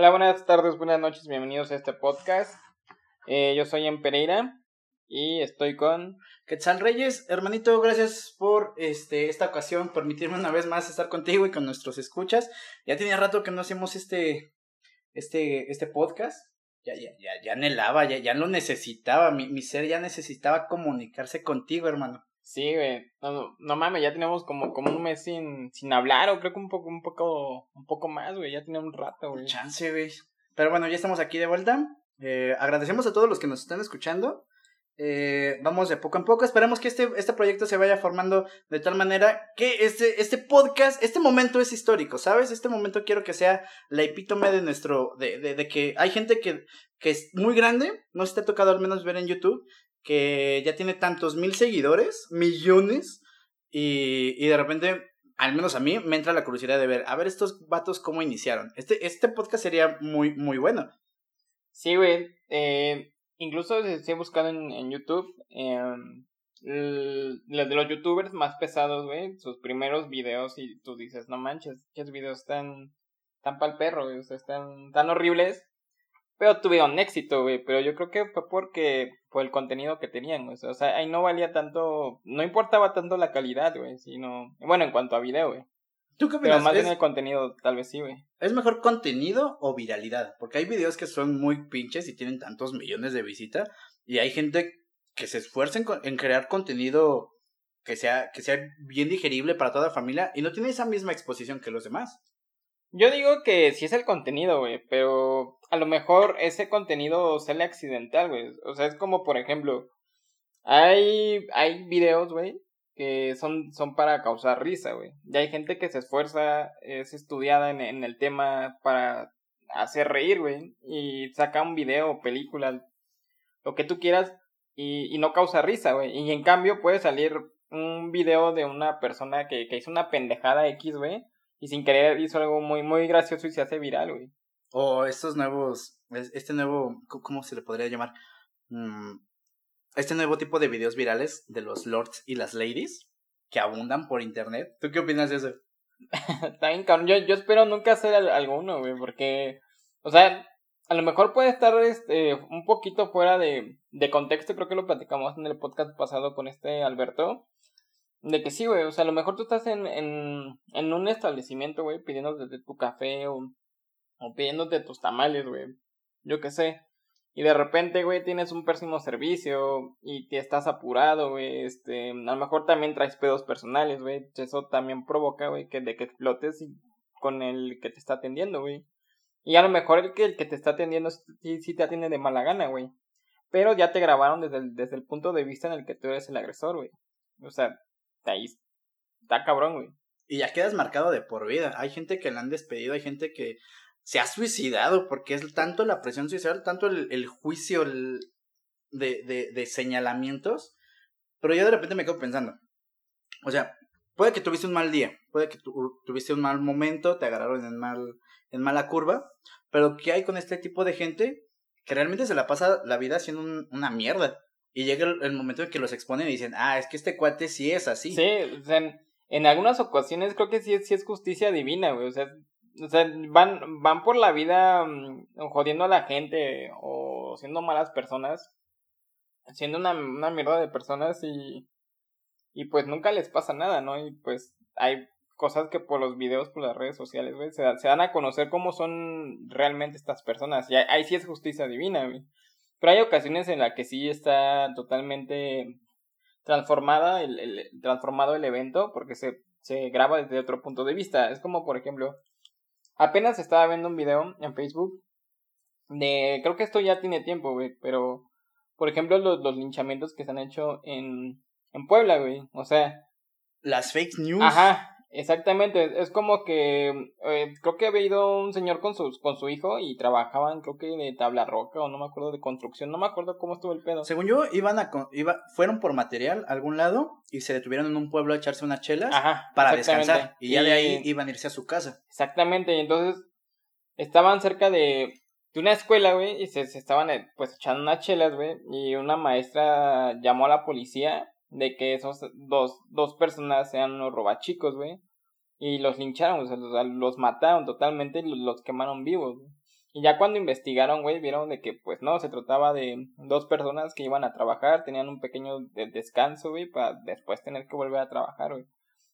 Hola, buenas tardes, buenas noches, bienvenidos a este podcast. Eh, yo soy en Pereira y estoy con Quetzal Reyes, hermanito, gracias por este esta ocasión, permitirme una vez más estar contigo y con nuestros escuchas. Ya tenía rato que no hacíamos este este este podcast. Ya ya ya ya anhelaba, ya ya lo necesitaba, mi, mi ser ya necesitaba comunicarse contigo, hermano. Sí, güey. No, no, mames, ya tenemos como, como un mes sin, sin hablar, o creo que un poco, un poco, un poco más, güey. Ya tenía un rato, güey. Chance, güey. Pero bueno, ya estamos aquí de vuelta. Eh, agradecemos a todos los que nos están escuchando. Eh, vamos de poco en poco. Esperemos que este, este proyecto se vaya formando de tal manera que este, este podcast, este momento es histórico, ¿sabes? Este momento quiero que sea la epítome de nuestro, de, de, de que hay gente que, que es muy grande, no se te ha tocado al menos ver en YouTube, que ya tiene tantos mil seguidores, millones, y, y de repente, al menos a mí, me entra la curiosidad de ver, a ver estos vatos cómo iniciaron. Este, este podcast sería muy, muy bueno. Sí, güey. Eh, incluso si he buscado en, en YouTube, eh, los de los youtubers más pesados, güey, sus primeros videos y tú dices, no manches, qué videos tan, tan pa'l perro, o sea, están tan horribles pero tuvieron éxito, güey. Pero yo creo que fue porque, por el contenido que tenían, güey. O sea, ahí no valía tanto, no importaba tanto la calidad, güey, sino, bueno, en cuanto a video, güey. ¿Tú qué opinas? Pero más bien el contenido, tal vez sí, güey. ¿Es mejor contenido o viralidad? Porque hay videos que son muy pinches y tienen tantos millones de visitas. Y hay gente que se esfuerza en, en crear contenido que sea, que sea bien digerible para toda la familia y no tiene esa misma exposición que los demás. Yo digo que sí es el contenido, güey, pero a lo mejor ese contenido sale accidental, güey. O sea, es como, por ejemplo, hay, hay videos, güey, que son, son para causar risa, güey. Y hay gente que se esfuerza, es estudiada en, en el tema para hacer reír, güey, y saca un video, película, lo que tú quieras, y, y no causa risa, güey. Y en cambio puede salir un video de una persona que, que hizo una pendejada X, güey y sin querer hizo algo muy, muy gracioso y se hace viral, güey. O estos nuevos, este nuevo, ¿cómo se le podría llamar? Mm, este nuevo tipo de videos virales de los lords y las ladies que abundan por internet. ¿Tú qué opinas de eso? Está bien, cabrón. Yo, yo espero nunca hacer alguno, güey, porque, o sea, a lo mejor puede estar este, un poquito fuera de, de contexto. Creo que lo platicamos en el podcast pasado con este Alberto. De que sí, güey, o sea, a lo mejor tú estás en, en, en un establecimiento, güey, pidiéndote tu café o, o pidiéndote tus tamales, güey, yo qué sé. Y de repente, güey, tienes un pésimo servicio y te estás apurado, güey, este, a lo mejor también traes pedos personales, güey, eso también provoca, güey, que de que explotes con el que te está atendiendo, güey. Y a lo mejor el que, el que te está atendiendo sí, sí te atiende de mala gana, güey. Pero ya te grabaron desde el, desde el punto de vista en el que tú eres el agresor, güey. O sea, ahí está cabrón, güey. Y ya quedas marcado de por vida. Hay gente que la han despedido, hay gente que se ha suicidado porque es tanto la presión social, tanto el, juicio el de, señalamientos. Pero yo de repente me quedo pensando. O sea, puede que tuviste un mal día, puede que tu, tuviste un mal momento, te agarraron en, mal, en mala curva, pero ¿qué hay con este tipo de gente que realmente se la pasa la vida haciendo un, una mierda? Y llega el, momento en que los exponen y dicen, ah, es que este cuate sí es así. Sí, o sea, en, en algunas ocasiones creo que sí, sí es justicia divina, güey. O sea, o sea van, van por la vida um, jodiendo a la gente o siendo malas personas, siendo una, una mierda de personas y, y pues nunca les pasa nada, ¿no? Y pues hay cosas que por los videos, por las redes sociales, güey, se, se dan a conocer cómo son realmente estas personas. Y ahí, ahí sí es justicia divina, güey. Pero hay ocasiones en las que sí está totalmente transformada el, el, transformado el evento porque se, se graba desde otro punto de vista. Es como, por ejemplo, apenas estaba viendo un video en Facebook de, creo que esto ya tiene tiempo, güey, pero, por ejemplo, los, los linchamientos que se han hecho en, en Puebla, güey. O sea... Las fake news. Ajá, Exactamente, es como que eh, creo que había ido un señor con su, con su hijo y trabajaban, creo que de tabla roca o no me acuerdo de construcción, no me acuerdo cómo estuvo el pedo. Según yo, iban a iba, fueron por material a algún lado y se detuvieron en un pueblo a echarse unas chelas Ajá, para descansar y ya de ahí iban a irse a su casa. Exactamente, y entonces estaban cerca de, de una escuela, güey, y se, se estaban eh, pues echando unas chelas, güey, y una maestra llamó a la policía de que esos dos, dos personas sean unos robachicos, güey. Y los lincharon, o sea, los, los mataron totalmente y los, quemaron vivos. Y ya cuando investigaron, güey, vieron de que, pues no, se trataba de dos personas que iban a trabajar, tenían un pequeño descanso, güey, para después tener que volver a trabajar, güey.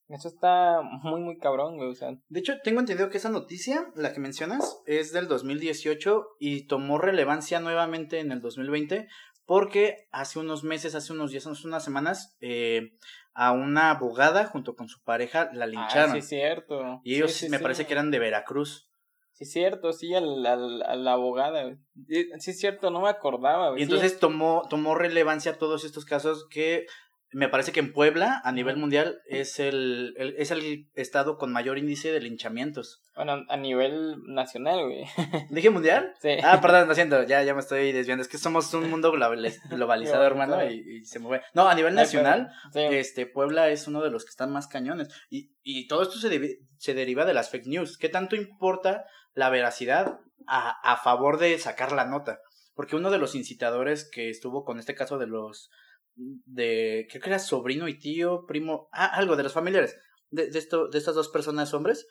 Eso está muy, muy cabrón, güey, o sea. De hecho, tengo entendido que esa noticia, la que mencionas, es del 2018 y tomó relevancia nuevamente en el 2020 porque hace unos meses, hace unos días, hace unas semanas, eh, a una abogada junto con su pareja la lincharon. Ah, sí, cierto. Y ellos me parece que eran de Veracruz. Sí, cierto, sí, a la abogada. Sí, es cierto, no me acordaba. Y entonces tomó, tomó relevancia todos estos casos que me parece que en Puebla, a nivel mundial, es el, es el estado con mayor índice de linchamientos. Bueno, a nivel nacional, güey. ¿Dije mundial? Sí. Ah, perdón, lo siento, ya, ya me estoy desviando. Es que somos un mundo globalizado, hermano, y, se mueve. No, a nivel nacional, este, Puebla es uno de los que están más cañones. Y, y todo esto se, se deriva de las fake news. ¿Qué tanto importa la veracidad a, a favor de sacar la nota? Porque uno de los incitadores que estuvo con este caso de los de, creo que era sobrino y tío, primo, ah, algo de los familiares de, de, esto, de estas dos personas hombres.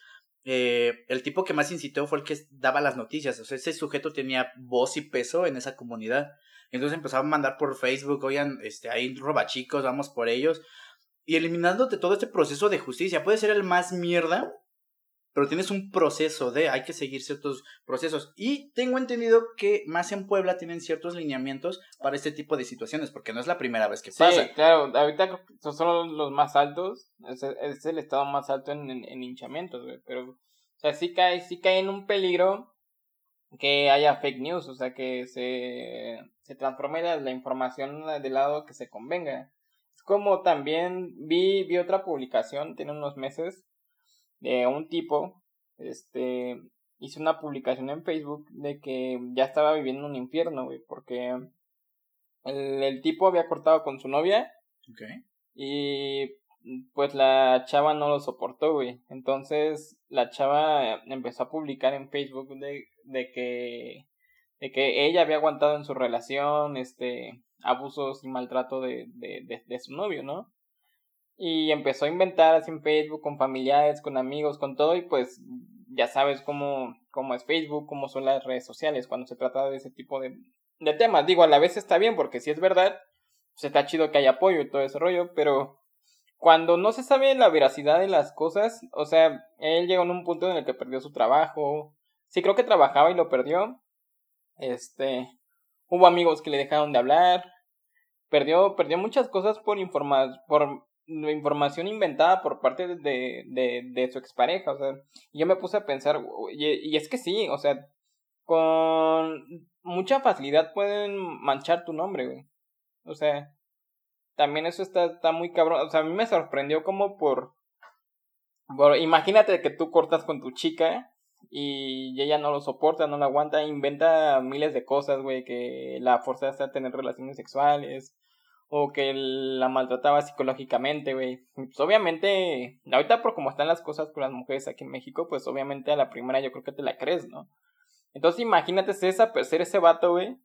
Eh, el tipo que más incitó fue el que daba las noticias, o sea, ese sujeto tenía voz y peso en esa comunidad. Entonces empezaba a mandar por Facebook, oigan, este, hay robachicos, vamos por ellos. Y eliminándote todo este proceso de justicia. Puede ser el más mierda, pero tienes un proceso de, hay que seguir ciertos procesos. Y tengo entendido que más en Puebla tienen ciertos lineamientos para este tipo de situaciones, porque no es la primera vez que pasa. Claro, ahorita son los más altos, es, el estado más alto en, en, hinchamientos, pero, o sea, sí cae, sí cae en un peligro que haya fake news, o sea, que se, se transforme la, la información del lado que se convenga. Es como también vi, vi otra publicación, tiene unos meses, de un tipo, este, hizo una publicación en Facebook de que ya estaba viviendo un infierno, güey, porque el, el tipo había cortado con su novia. Y pues la chava no lo soportó, güey. Entonces la chava empezó a publicar en Facebook de, de que de que ella había aguantado en su relación este abusos y maltrato de, de, de su novio, ¿no? Y empezó a inventar así en Facebook con familiares, con amigos, con todo y pues ya sabes cómo, cómo es Facebook, cómo son las redes sociales cuando se trata de ese tipo de, de temas. Digo, a la vez está bien porque si es verdad, pues está chido que haya apoyo y todo ese rollo, pero cuando no se sabe la veracidad de las cosas, o sea, él llegó en un punto en el que perdió su trabajo, sí creo que trabajaba y lo perdió, este, hubo amigos que le dejaron de hablar, perdió, perdió muchas cosas por informar, por información inventada por parte de, de, de, su expareja, o sea, yo me puse a pensar, y, y, es que sí, o sea, con mucha facilidad pueden manchar tu nombre, güey. O sea, también eso está, está muy cabrón, o sea, a mí me sorprendió como por, por, imagínate que tú cortas con tu chica y ella no lo soporta, no lo aguanta, inventa miles de cosas, güey, que la forzaste a tener relaciones sexuales, o que la maltrataba psicológicamente, güey. Pues obviamente, ahorita por cómo están las cosas con las mujeres aquí en México, pues obviamente a la primera yo creo que te la crees, ¿no? Entonces imagínate ser, esa, ser ese vato, güey,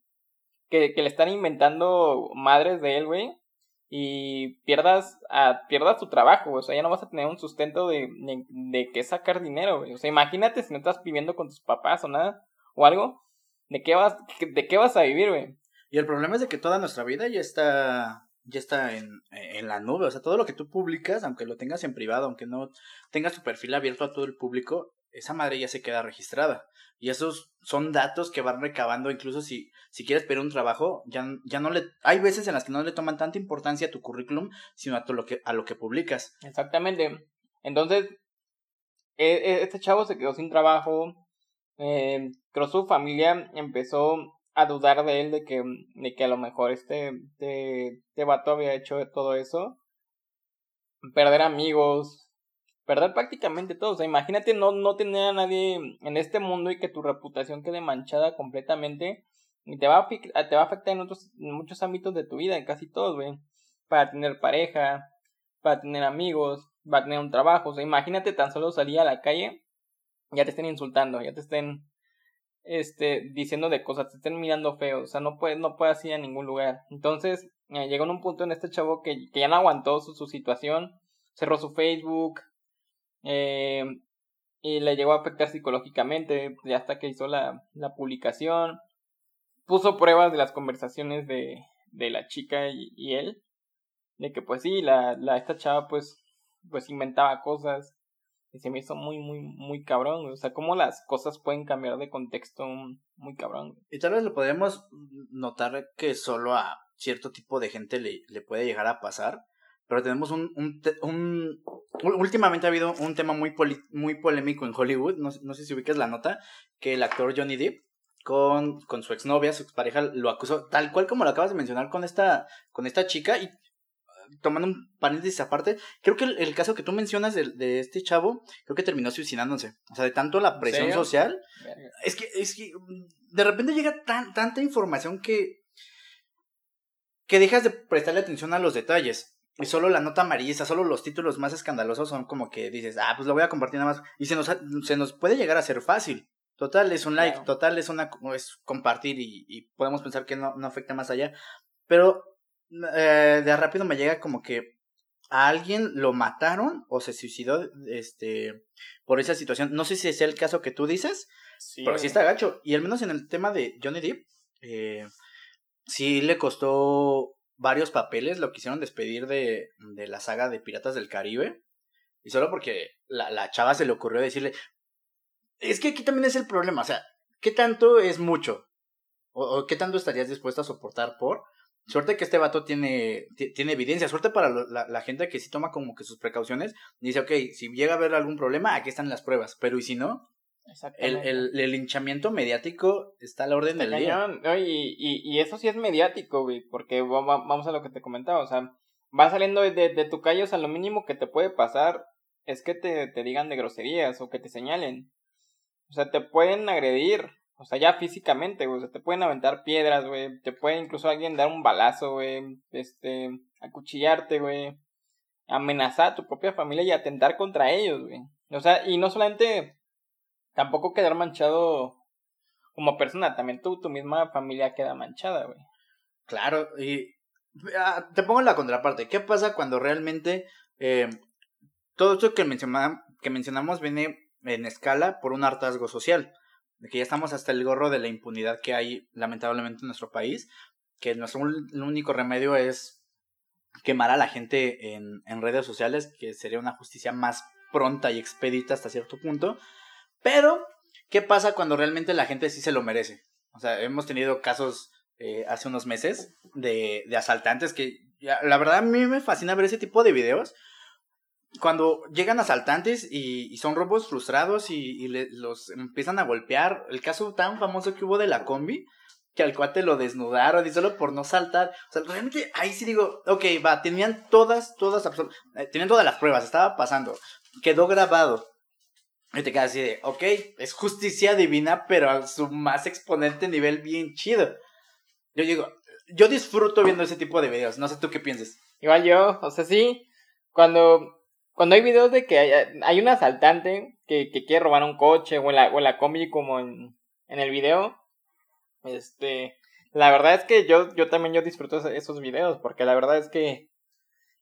que, que le están inventando madres de él, güey, y pierdas, a, pierdas tu trabajo, o sea, ya no vas a tener un sustento de, de, qué sacar dinero, güey. O sea, imagínate si no estás viviendo con tus papás o nada, o algo, ¿de qué vas, de qué vas a vivir, güey? Y el problema es de que toda nuestra vida ya está ya está en, en, la nube, o sea, todo lo que tú publicas, aunque lo tengas en privado, aunque no tengas tu perfil abierto a todo el público, esa madre ya se queda registrada. Y esos son datos que van recabando, incluso si, si quieres pedir un trabajo, ya, ya no le, hay veces en las que no le toman tanta importancia a tu currículum, sino a, lo, que, a lo que publicas. Exactamente. Entonces, e, e, este chavo se quedó sin trabajo, eh, creo su familia empezó a dudar de él de que, de que a lo mejor este, este, este vato había hecho todo eso. Perder amigos, perder prácticamente todo. O sea, imagínate no, no tener a nadie en este mundo y que tu reputación quede manchada completamente. Y te va a, te va a afectar en, otros, en muchos ámbitos de tu vida, en casi todos, güey. Para tener pareja, para tener amigos, para tener un trabajo. O sea, imagínate tan solo salir a la calle, ya te estén insultando, ya te estén este, diciendo de cosas, te estén mirando feo, o sea, no puede, no puede ir a ningún lugar. Entonces, eh, llegó en un punto en este chavo que, que ya no aguantó su, su situación, cerró su Facebook, eh, y le llegó a afectar psicológicamente, ya hasta que hizo la, la publicación, puso pruebas de las conversaciones de, de la chica y, y, él, de que pues sí, la, la, esta chava pues, pues inventaba cosas, y se me hizo muy, muy, muy cabrón, o sea, cómo las cosas pueden cambiar de contexto muy cabrón. Y tal vez lo podemos notar que solo a cierto tipo de gente le, le puede llegar a pasar, pero tenemos un, un, un, últimamente ha habido un tema muy muy polémico en Hollywood, no, no sé si ubicas la nota, que el actor Johnny Depp con, con su exnovia, su expareja, lo acusó, tal cual como lo acabas de mencionar con esta, con esta chica, y tomando un paréntesis aparte, creo que el, caso que tú mencionas de, de, este chavo, creo que terminó suicidándose. O sea, de tanto la presión social. Es que, es que de repente llega tan, tanta información que, que dejas de prestarle atención a los detalles. Y solo la nota amarilla, solo los títulos más escandalosos son como que dices, ah, pues lo voy a compartir nada más. Y se nos, se nos puede llegar a ser fácil. Total, es un like, total, es una es compartir y, y podemos pensar que no, no afecta más allá. Pero eh, de rápido me llega como que a alguien lo mataron o se suicidó este por esa situación. No sé si es el caso que tú dices, sí, pero sí está gacho. Y al menos en el tema de Johnny Depp, eh, sí le costó varios papeles, lo quisieron despedir de, de la saga de Piratas del Caribe. Y solo porque la, la chava se le ocurrió decirle, es que aquí también es el problema, o sea, ¿qué tanto es mucho? ¿O, o qué tanto estarías dispuesto a soportar por? Suerte que este vato tiene, tiene evidencia. Suerte para la, la, gente que sí toma como que sus precauciones. Dice, ok, si llega a haber algún problema, aquí están las pruebas. Pero ¿y si no? El, el, el, linchamiento mediático está a la orden del día. y, y, y, eso sí es mediático, güey. Porque vamos a lo que te comentaba. O sea, va saliendo de, de, tu calle. O sea, lo mínimo que te puede pasar es que te, te digan de groserías o que te señalen. O sea, te pueden agredir. O sea, ya físicamente, güey. O sea, te pueden aventar piedras, güey. Te puede incluso alguien dar un balazo, güey. Este, acuchillarte, güey. Amenazar a tu propia familia y atentar contra ellos, güey. O sea, y no solamente tampoco quedar manchado como persona, también tú, tu misma familia queda manchada, güey. Claro, y ah, te pongo la contraparte. ¿Qué pasa cuando realmente eh, todo esto que, que mencionamos viene en escala por un hartazgo social? De que ya estamos hasta el gorro de la impunidad que hay lamentablemente en nuestro país, que nuestro único remedio es quemar a la gente en, en redes sociales, que sería una justicia más pronta y expedita hasta cierto punto. Pero, ¿qué pasa cuando realmente la gente sí se lo merece? O sea, hemos tenido casos eh, hace unos meses de, de asaltantes que, la verdad, a mí me fascina ver ese tipo de videos cuando llegan asaltantes y, son robos frustrados y, y los empiezan a golpear, el caso tan famoso que hubo de la combi, que al cuate lo desnudaron y solo por no saltar. O sea, realmente ahí sí digo, ok, va, tenían todas, todas, eh, tenían todas las pruebas, estaba pasando, quedó grabado. Y te quedas así de, ok, es justicia divina, pero a su más exponente nivel bien chido. Yo digo, yo disfruto viendo ese tipo de videos, no sé tú qué piensas. Igual yo, o sea, sí, cuando cuando hay videos de que hay, hay un asaltante que, que, quiere robar un coche o en la, o la combi como en, en el video, este, la verdad es que yo, yo también yo disfruto esos videos porque la verdad es que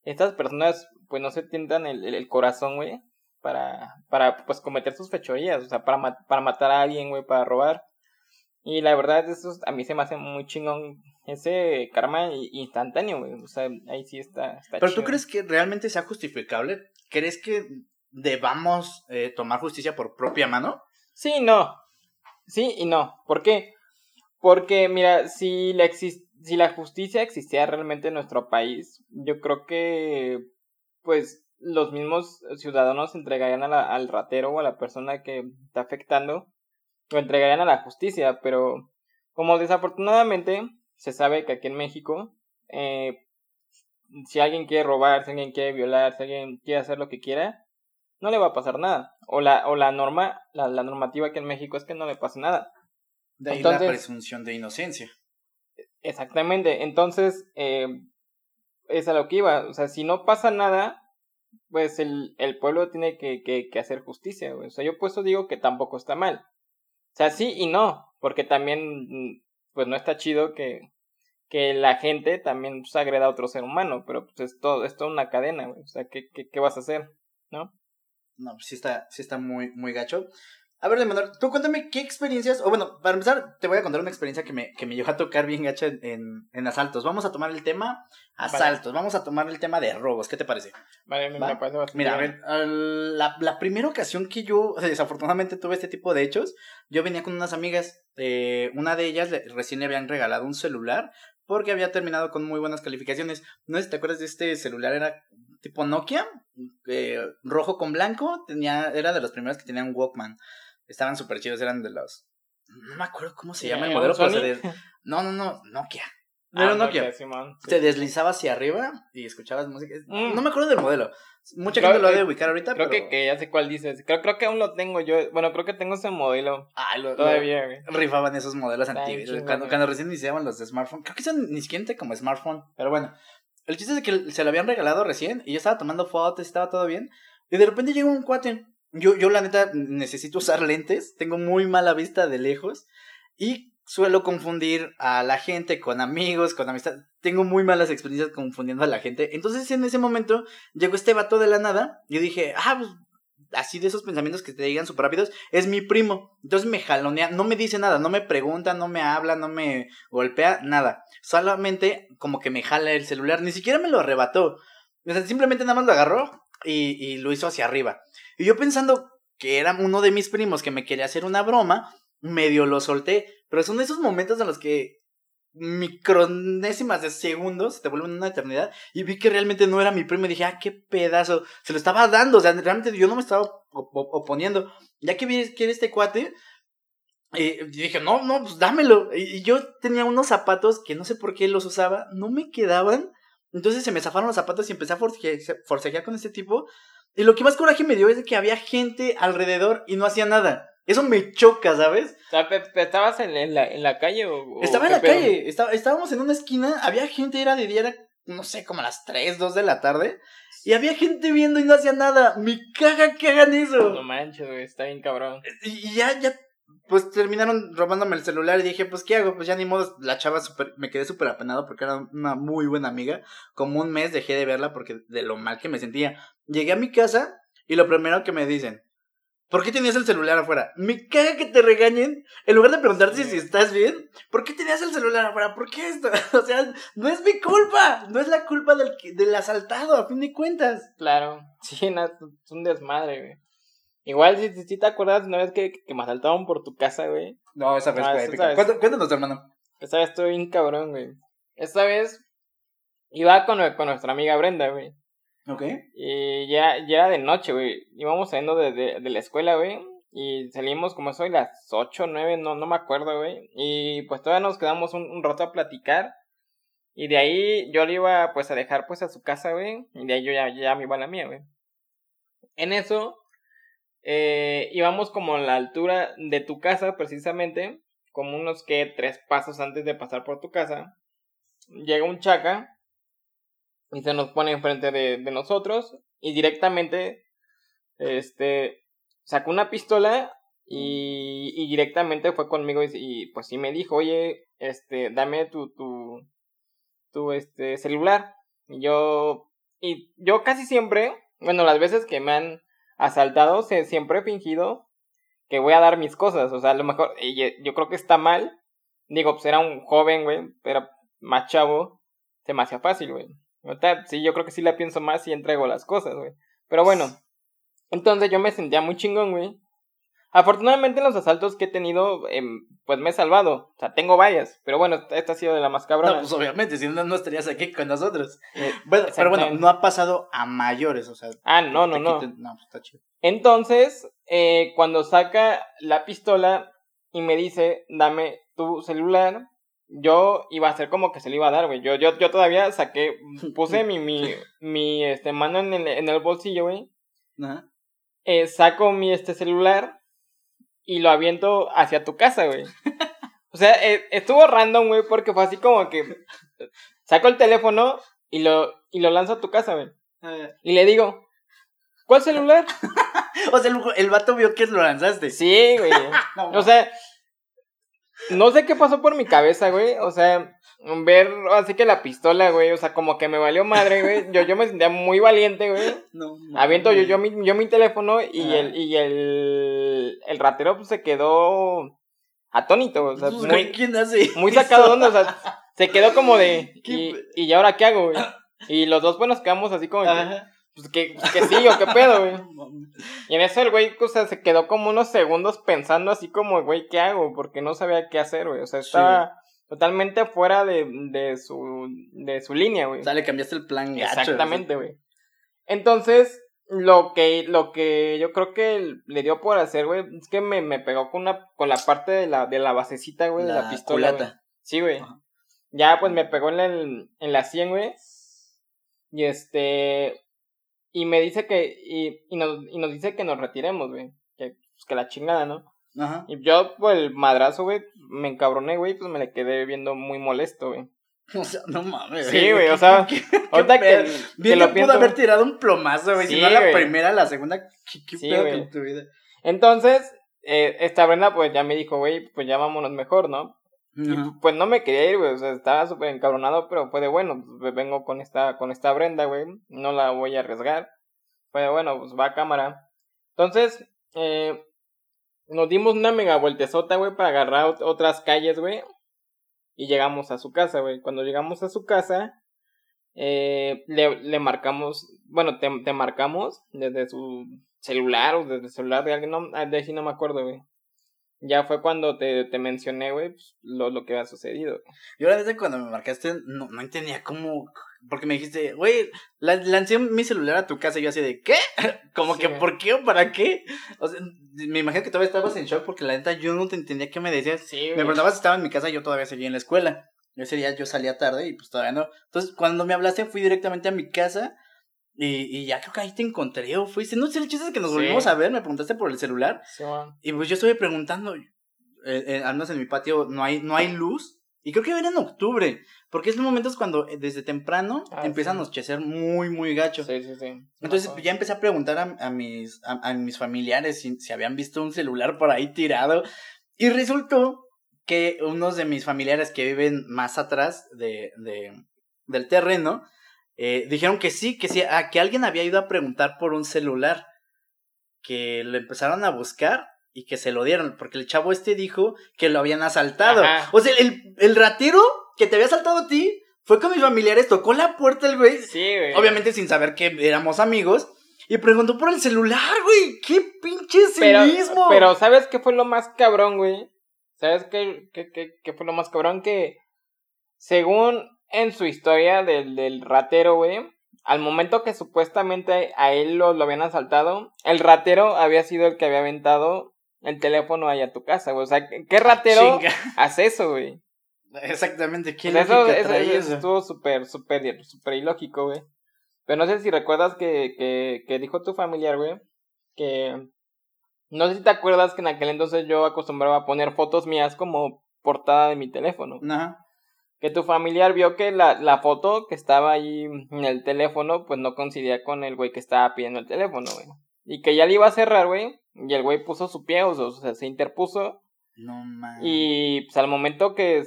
estas personas pues no se tientan el, el, corazón, güey, para, para pues cometer sus fechorías, o sea, para, para matar a alguien, güey, para robar. Y la verdad, eso a mí se me hace muy chingón ese karma instantáneo, güey. O sea, ahí sí está. está Pero tú crees que realmente sea justificable? ¿Crees que debamos eh, tomar justicia por propia mano? Sí, no. Sí y no. ¿Por qué? Porque, mira, si la, si la justicia existiera realmente en nuestro país, yo creo que, pues, los mismos ciudadanos entregarían al ratero o a la persona que está afectando lo entregarían a la justicia, pero como desafortunadamente se sabe que aquí en México, eh, si alguien quiere robar, si alguien quiere violar, si alguien quiere hacer lo que quiera, no le va a pasar nada. O la, o la norma, la, la normativa aquí en México es que no le pase nada. De ahí la presunción de inocencia. Exactamente. Entonces, eh, es a lo que iba. O sea, si no pasa nada, pues el, el pueblo tiene que, que, que hacer justicia. O sea, yo por eso digo que tampoco está mal. O sea, sí y no, porque también, mm, pues no está chido que, que la gente también pues, agreda a otro ser humano, pero pues es todo, es toda una cadena, güey. O sea, ¿qué, qué, qué vas a hacer? ¿No? No, pues sí está, sí está muy, muy gacho. A ver, Manuel, tú cuéntame qué experiencias, o bueno, para empezar, te voy a contar una experiencia que me, que me llevó a tocar bien gacha en, en asaltos. Vamos a tomar el tema asaltos, vamos a tomar el tema de robos, ¿qué te parece? Vale, me, me parece bastante Mira, a ver, la, la primera ocasión que yo desafortunadamente tuve este tipo de hechos, yo venía con unas amigas, eh, una de ellas le- recién le habían regalado un celular porque había terminado con muy buenas calificaciones. No sé si te acuerdas de este celular, era tipo Nokia, eh, rojo con blanco, tenía, era de los primeros que tenían Walkman. Estaban súper chidos, eran de los... No me acuerdo cómo se llama el modelo, ¿un pero Sony? se de- No, no, no, Nokia. Ah, Era un Nokia. Simón, sí. Te deslizaba hacia arriba y escuchabas música. Mm. No me acuerdo del modelo. Mucha Creo- gente lo ha de ubicar ahorita, Creo pero... que, que ya sé cuál dices. Creo, creo que aún lo tengo yo. Bueno, creo que tengo ese modelo Ah, lo, lo- todavía, güey. rifaban esos modelos antiguos. Cuando, cuando recién iniciaban los de smartphone. Creo que eso ni siquiera como smartphone. Pero bueno. El chiste es que se lo habían regalado recién. Y yo estaba tomando fotos, estaba todo bien. Y de repente llegó un cuate. Yo, yo la neta necesito usar lentes. Tengo muy mala vista de lejos. Y suelo confundir a la gente con amigos, con amistad. Tengo muy malas experiencias confundiendo a la gente. Entonces en ese momento llegó este vato de la nada. Yo dije, ah, pues así de esos pensamientos que te digan súper rápidos, es mi primo. Entonces me jalonea, no me dice nada, no me pregunta, no me habla, no me golpea, nada. Solamente como que me jala el celular, ni siquiera me lo arrebató. O sea, simplemente nada más lo agarró y, y lo hizo hacia arriba. Y yo pensando que era uno de mis primos que me quería hacer una broma, medio lo solté. Pero son esos momentos en los que micronésimas de segundos te vuelven una eternidad y vi que realmente no era mi primo y dije, ah, qué pedazo, se lo estaba dando, o sea, realmente yo no me estaba op- op- oponiendo. Ya que vi que era este cuate, eh, dije, no, no, pues dámelo. Y, yo tenía unos zapatos que no sé por qué los usaba, no me quedaban. Entonces se me zafaron los zapatos y empecé a forcejear, con este tipo. Y lo que más coraje me dio es que había gente alrededor y no hacía nada. Eso me choca, ¿sabes? ¿estabas en, en la, en la calle o, Estaba en la pedo? calle, estaba- estábamos en una esquina, había gente, era de día, era, no sé, como a las 3, 2 de la tarde, y había gente viendo y no hacía nada. Me caga que hagan No eso. manches, güey, está bien cabrón. Y, y ya, ya, pues terminaron robándome el celular y dije, pues, ¿qué hago? Pues ya ni modo, la chava super, me quedé súper apenado porque era una muy buena amiga. Como un mes dejé de verla porque de lo mal que me sentía. Llegué a mi casa y lo primero que me dicen, ¿por qué tenías el celular afuera? Me caga que te regañen. En lugar de preguntarte Sí. si estás bien, ¿por qué tenías el celular afuera? ¿Por qué esto? O sea, no es mi culpa. No es la culpa del, del asaltado, a fin de cuentas. Claro, sí, no, es un desmadre, güey. Igual, si, si, te acuerdas una vez que, que me asaltaron por tu casa, güey. No, esa vez Ah, fue esa épica. Cuéntanos, hermano. Esta vez estuve bien cabrón, güey. Esta vez iba con, con nuestra amiga Brenda, güey. Ok. Y ya, ya era de noche, güey. Íbamos saliendo de, de, la escuela, güey. Y salimos como eso de las 8, 9, no, no me acuerdo, güey. Y pues todavía nos quedamos un, un rato a platicar. Y de ahí yo le iba pues a dejar pues a su casa, güey. Y de ahí yo ya, ya me iba a la mía, güey. En eso, eh, íbamos como a la altura de tu casa, precisamente. Como unos que tres pasos antes de pasar por tu casa. Llega un chaca y se nos pone enfrente de, de nosotros y directamente este sacó una pistola y, y directamente fue conmigo y, pues sí me dijo oye este dame tu tu tu este celular y yo y yo casi siempre bueno las veces que me han asaltado se, siempre he fingido que voy a dar mis cosas. O sea a lo mejor yo- creo que está mal. Digo pues era un joven güey pero más chavo se me hacía fácil güey Ahorita, sí, yo creo que sí la pienso más y entrego las cosas, güey. Pero bueno, entonces yo me sentía muy chingón, güey. Afortunadamente en los asaltos que he tenido, em, pues me he salvado. O sea, tengo varias. Pero bueno, esta, ha sido de la más cabrona. No, pues obviamente, si no, no estarías aquí con nosotros. Eh, Bueno, pero bueno, no ha pasado a mayores, o sea. ah, no, no, no. quiten- No, pues está chido. Entonces, eh, cuando saca la pistola y me dice, dame tu celular, yo iba a hacer como que se le iba a dar, güey. Yo, yo, yo todavía saqué, puse mi, mi, mi este, mano en el, en el bolsillo, güey. Ajá. eh, saco mi este celular y lo aviento hacia tu casa, güey. O sea, eh, estuvo random, güey, porque fue así como que saco el teléfono y lo, y lo lanzo a tu casa, güey. Y le digo, ¿cuál celular? O sea, el, el vato vio que lo lanzaste. Sí, güey. No, O sea, no sé qué pasó por mi cabeza, güey. O sea, ver así que la pistola, güey, o sea, como que me valió madre, güey. Yo, yo me sentía muy valiente, güey. No, Aviento yo, yo, mi, yo mi teléfono y el, y el, el ratero pues se quedó atónito, o sea, Pues, muy, ¿Quién hace? muy sacado onda, o sea, se quedó como de, ¿Qué y, y ahora qué hago, güey? Y los dos pues nos quedamos así como, Ajá. Pues que, que sí o qué pedo, güey. Y en eso el güey, o sea, se quedó como unos segundos pensando así como, güey, ¿qué hago? Porque no sabía qué hacer, güey. O sea, Sí. estaba totalmente fuera de, de su, de su línea, güey. O sea, le cambiaste el plan gacho. Exactamente, güey. Entonces, lo que, lo que yo creo que le dio por hacer, güey, es que me, me pegó con una, con la parte de la, de la basecita, güey, de la, La pistola. güey. Sí, güey. Ajá. Ya, pues me pegó en la, en la 100, güey. Y este. Y me dice que. Y, y, nos, y nos dice que nos retiremos, güey. Que, pues, que la chingada, ¿no? Ajá. Y yo, pues el madrazo, güey, me encabroné, güey, pues me le quedé viendo muy molesto, güey. O sea, no mames. Sí, güey, o sea, ¿Qué- Ahorita que, pedo? que Bien lo pienso. pudo haber tirado un plomazo, güey. si no la primera, la segunda. ¿Qué, qué Sí, pedo con tu vida? Entonces, eh, esta Brenda, pues ya me dijo, güey, pues ya vámonos mejor, ¿no? Y, pues no me quería ir, güey, o sea, estaba súper encabronado, pero fue de bueno, pues vengo con esta, con esta Brenda, güey, no la voy a arriesgar. Fue de bueno, pues va a cámara. Entonces, eh, nos dimos una mega vueltezota, güey, para agarrar ot- otras calles, güey. Y llegamos a su casa, güey. Cuando llegamos a su casa, eh, le, le marcamos, bueno, te, te marcamos desde su celular o desde el celular de alguien, no, de ahí no me acuerdo, güey. Ya fue cuando te, te mencioné, güey, pues, lo, lo que había sucedido. Yo la verdad cuando me marcaste no, no entendía cómo, porque me dijiste, güey, la- lancé mi celular a tu casa y yo así de, ¿qué? Como Sí, que. ¿por qué o para qué? O sea, me imagino que todavía estabas en shock porque la neta yo no te entendía qué me decías. Sí, Me preguntabas si estaba en mi casa y yo todavía seguía en la escuela. Ese día yo salía tarde y pues todavía no. Entonces, cuando me hablaste fui directamente a mi casa y, y ya creo que ahí te encontré o fuiste, no sé, el chiste es que nos Sí. volvimos a ver, me preguntaste por el celular Sí, y pues yo estuve preguntando, eh, eh, al menos en mi patio no hay, no hay luz. Y creo que era en octubre, porque es momentos cuando eh, desde temprano Ah, empiezan sí. a anochecer muy, muy gacho. Sí, sí, sí. Entonces ya empecé a preguntar a, a mis, a, a mis familiares si, si habían visto un celular por ahí tirado. Y resultó que unos de mis familiares que viven más atrás de, de, del terreno eh, dijeron que sí, que sí, a, que alguien había ido a preguntar por un celular. Que lo empezaron a buscar y que se lo dieron, porque el chavo este dijo que lo habían asaltado. Ajá. O sea, el, el ratero que te había asaltado a ti fue con mis familiares, tocó la puerta el güey, Sí, güey. Obviamente sin saber que éramos amigos. Y preguntó por el celular, güey. ¡Qué pinche pero, cinismo! pero ¿sabes qué fue lo más cabrón, güey? ¿Sabes qué, qué, qué, qué fue lo más cabrón? Que según en su historia del, del ratero, güey, al momento que supuestamente a él lo, lo habían asaltado, el ratero había sido el que había aventado el teléfono ahí a tu casa, güey. O sea, ¿qué ratero Chinga. hace eso, güey? Exactamente. ¿Qué sea, eso, eso eso? estuvo súper, súper, súper ilógico, güey. Pero no sé si recuerdas que, que, que dijo tu familiar, güey, que... No sé si te acuerdas que en aquel entonces yo acostumbraba a poner fotos mías como portada de mi teléfono. Ajá. Que tu familiar vio que la, la foto que estaba ahí en el teléfono, pues no coincidía con el güey que estaba pidiendo el teléfono, güey. Y que ya le iba a cerrar, güey. Y el güey puso su pie, o sea, o se interpuso. No mames. Y pues al momento que,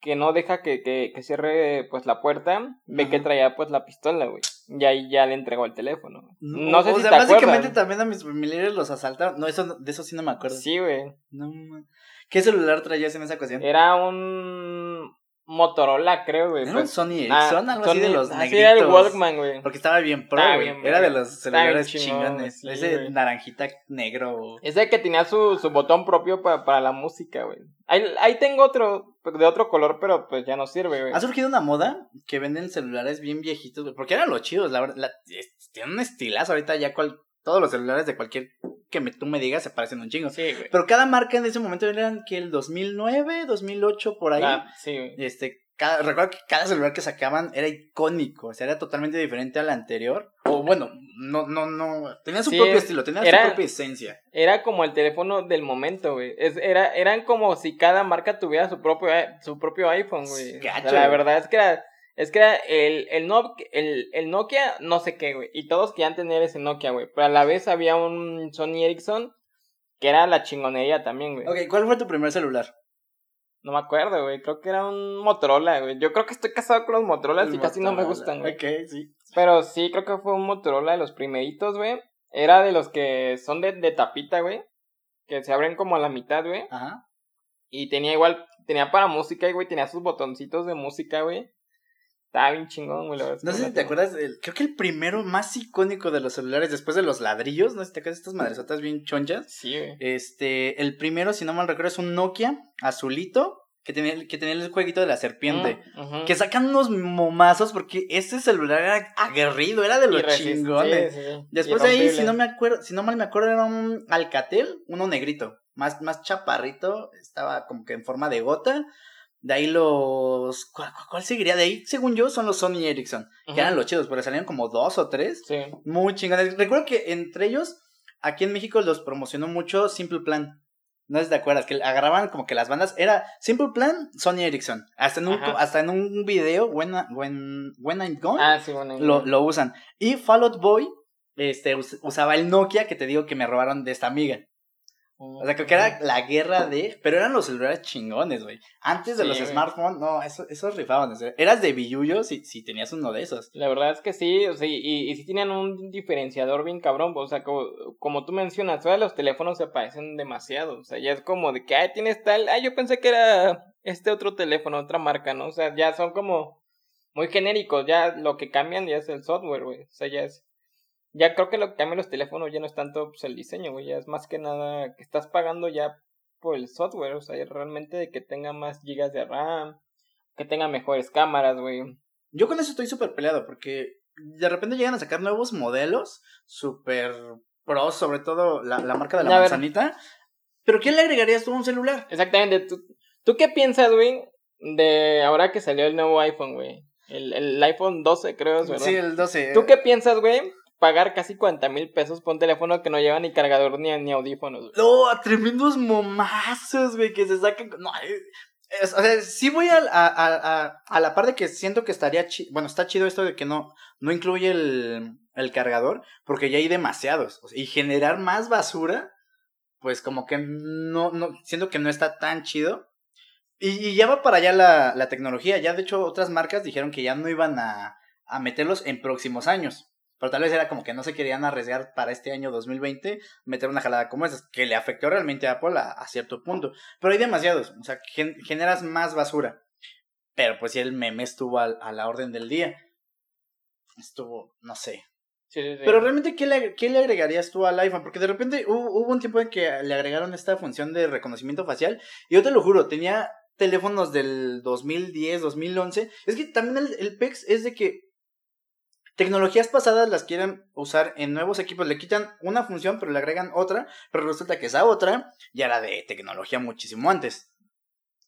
que no deja que, que, que cierre pues la puerta, ve que traía pues la pistola, güey. Y ahí ya le entregó el teléfono. No, o sé si sea, te básicamente acuerdas. también a mis familiares los asaltaron. No, eso, de eso sí no me acuerdo. Sí, güey. No mames. ¿Qué celular traías en esa ocasión? Era un Motorola, creo, güey. Era un pues. Sony Ah, Ericsson, algo así de los así negritos. era el Walkman, güey. Porque estaba bien pro, güey. Era de los celulares chingones. sí, Ese naranjita negro. Ese que tenía su, su botón propio pa- para la música, güey. Ahí, ahí tengo otro, de otro color, pero pues ya no sirve, güey. Ha surgido una moda que venden celulares bien viejitos, güey, porque eran los chidos, la verdad. tienen un estilazo ahorita ya cual, todos los celulares de cualquier que me, tú me digas se parecen un chingo. Sí, güey. Pero cada marca en ese momento eran que el 2009, 2008 por ahí. Ah, sí, güey. Este, cada, recuerdo que cada celular que sacaban era icónico, o sea, era totalmente diferente al anterior. O bueno, no, no, no, tenía su Sí, propio estilo, tenía era- su propia esencia. Era como el teléfono del momento, güey. Es, era, eran como si cada marca tuviera su propio, i- su propio iPhone, güey. O sea, Gacho, la verdad es que era, es que era el, el, Nokia, el, el Nokia, no sé qué, güey. Y todos querían tener ese Nokia, güey. Pero a la vez había un Sony Ericsson que era la chingonería también, güey. Ok, ¿cuál fue tu primer celular? No me acuerdo, güey. Creo que era un Motorola, güey. Yo creo que estoy casado con los Motorola y casi no me gustan, güey. Ok, sí. Pero sí, creo que fue un Motorola de los primeritos, güey. Era de los que son de, de tapita, güey. Que se abren como a la mitad, güey. Ajá. Y tenía igual, tenía para música, güey. Tenía sus botoncitos de música, güey. Estaba bien chingón, güey. la verdad es No sé si te acuerdas, del- creo que el primero más icónico de los celulares después de los ladrillos, no sé si te acuerdas de estas madresotas bien chonchas. Sí, güey. Este, el primero, si no mal recuerdo, es un Nokia azulito que tenía, que tenía el jueguito de la serpiente. Mm, ujú. Que sacan unos momazos porque este celular era aguerrido, era de los chingones. sí, sí, sí. Después de ahí, si no me acuerdo, si no mal me acuerdo, era un Alcatel, uno negrito, más, más chaparrito, estaba como que en forma de gota. De ahí los. ¿Cuál, cuál- seguiría? De ahí, según yo, son los Sony Ericsson. Que eran los chidos, porque salían como dos o tres. Sí. Muy chingones. Recuerdo que entre ellos, aquí en México los promocionó mucho Simple Plan. No sé si te acuerdas, que agarraban como que las bandas. Era Simple Plan, Sony Ericsson. Hasta en un, Ajá. hasta en un video, When, when, when I'm Gone, Ah, sí, bueno. lo, lo usan. Y Fall Out Boy este, us- usaba el Nokia que te digo que me robaron de esta amiga. O sea, creo que era la guerra de. Pero eran los celulares chingones, güey. Antes de Sí, los güey. smartphones, no, eso, esos rifaban. o sea, eras de billullo si, si tenías uno de esos. La verdad es que sí, o sea, y, y sí tenían un diferenciador bien cabrón, o sea, como, como tú mencionas, todos los teléfonos se parecen demasiado, o sea, ya es como de que, ay, tienes tal, ay, yo pensé que era este otro teléfono, otra marca, ¿no? O sea, ya son como muy genéricos, ya lo que cambian ya es el software, güey, o sea, ya es, ya creo que lo que cambian los teléfonos ya no es tanto pues, el diseño, güey, ya es más que nada que estás pagando ya por el software, o sea, realmente de que tenga más gigas de RAM, que tenga mejores cámaras, güey. Yo con eso estoy súper peleado porque de repente llegan a sacar nuevos modelos súper pros, sobre todo la, la marca de la A ver. manzanita. Pero ¿qué le agregarías tú a un celular? Exactamente. ¿Tú, ¿Tú qué piensas, güey, de ahora que salió el nuevo iPhone, güey? El, el iPhone 12, creo, ¿verdad? Sí, el 12. ¿Tú qué piensas, güey? Pagar casi 40 mil pesos por un teléfono que no lleva ni cargador ni, ni audífonos. No, tremendos momazos, güey, que se sacan. No, eh, es- o sea, sí voy a, a, a, a- la par de que siento que estaría chido. Bueno, está chido esto de que no, no incluye el, el cargador, porque ya hay demasiados. y generar más basura, pues como que no, no, siento que no está tan chido. Y, y ya va para allá la, la tecnología. Ya, de hecho, otras marcas dijeron que ya no iban a, a meterlos en próximos años. Pero tal vez era como que no se querían arriesgar para este año 2020 meter una jalada como esa, que le afectó realmente a Apple a, a cierto punto. Pero hay demasiados, o sea, gen- generas más basura. Pero pues si el meme estuvo a, la orden del día, estuvo, no sé. Sí, sí, sí. Pero realmente, ¿qué le, ¿qué le agregarías tú al iPhone? Porque de repente hubo, hubo un tiempo en que le agregaron esta función de reconocimiento facial. Y yo te lo juro, tenía teléfonos del 2010, 2011. Es que también el, el PEX es de que tecnologías pasadas las quieren usar en nuevos equipos. Le quitan una función, pero le agregan otra. Pero resulta que esa otra ya era de tecnología muchísimo antes.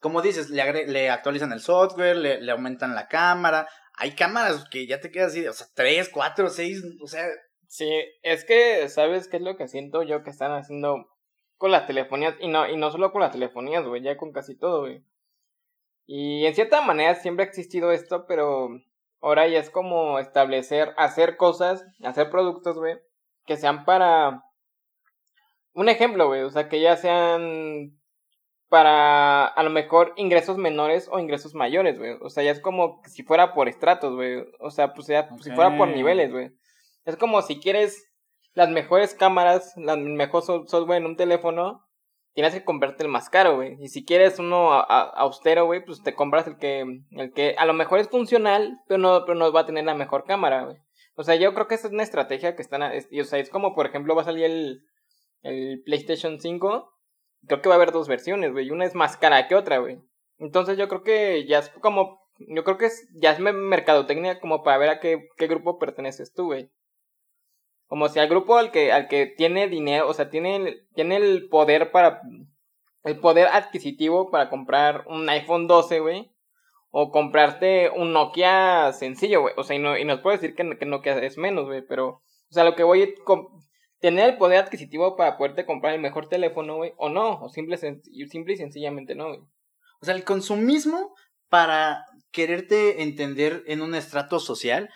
Como dices, le, le actualizan el software, le, le aumentan la cámara. Hay cámaras que ya te quedas así, o sea, 3, 4, 6, o sea, Sí, es que, ¿sabes qué es lo que siento yo que están haciendo con las telefonías? Y no, y no solo con las telefonías, güey, ya con casi todo, güey. Y en cierta manera siempre ha existido esto, pero ahora ya es como establecer, hacer cosas, hacer productos, güey, que sean para... Un ejemplo, güey, o sea, que ya sean para a lo mejor ingresos menores o ingresos mayores, güey. O sea, ya es como si fuera por estratos, güey. O sea, pues ya si fuera por niveles, güey. Es como si quieres las mejores cámaras, la el mejor so- software en un teléfono, tienes que comprarte el más caro, güey. Y si quieres uno a- austero, güey, pues te compras el que, el que a lo mejor es funcional, pero no, pero no va a tener la mejor cámara, güey. O sea, yo creo que esa es una estrategia que están, es- y, o sea, es como, por ejemplo, va a salir el, el PlayStation 5, creo que va a haber dos versiones, güey, una es más cara que otra, güey. Entonces yo creo que ya es como, yo creo que es, ya es me- mercadotecnia como para ver a qué, qué grupo perteneces tú, güey. Como si al grupo al que, al que tiene dinero, o sea, tiene, el- tiene el poder para, el poder adquisitivo para comprar un iPhone 12, güey. O comprarte un Nokia sencillo, güey. O sea, y no, y nos puede decir que, que Nokia es menos, güey. Pero, o sea, lo que voy a tener el poder adquisitivo para poderte comprar el mejor teléfono, güey. O no, o simple, simple y sencillamente no, güey. O sea, el consumismo para quererte entender en un estrato social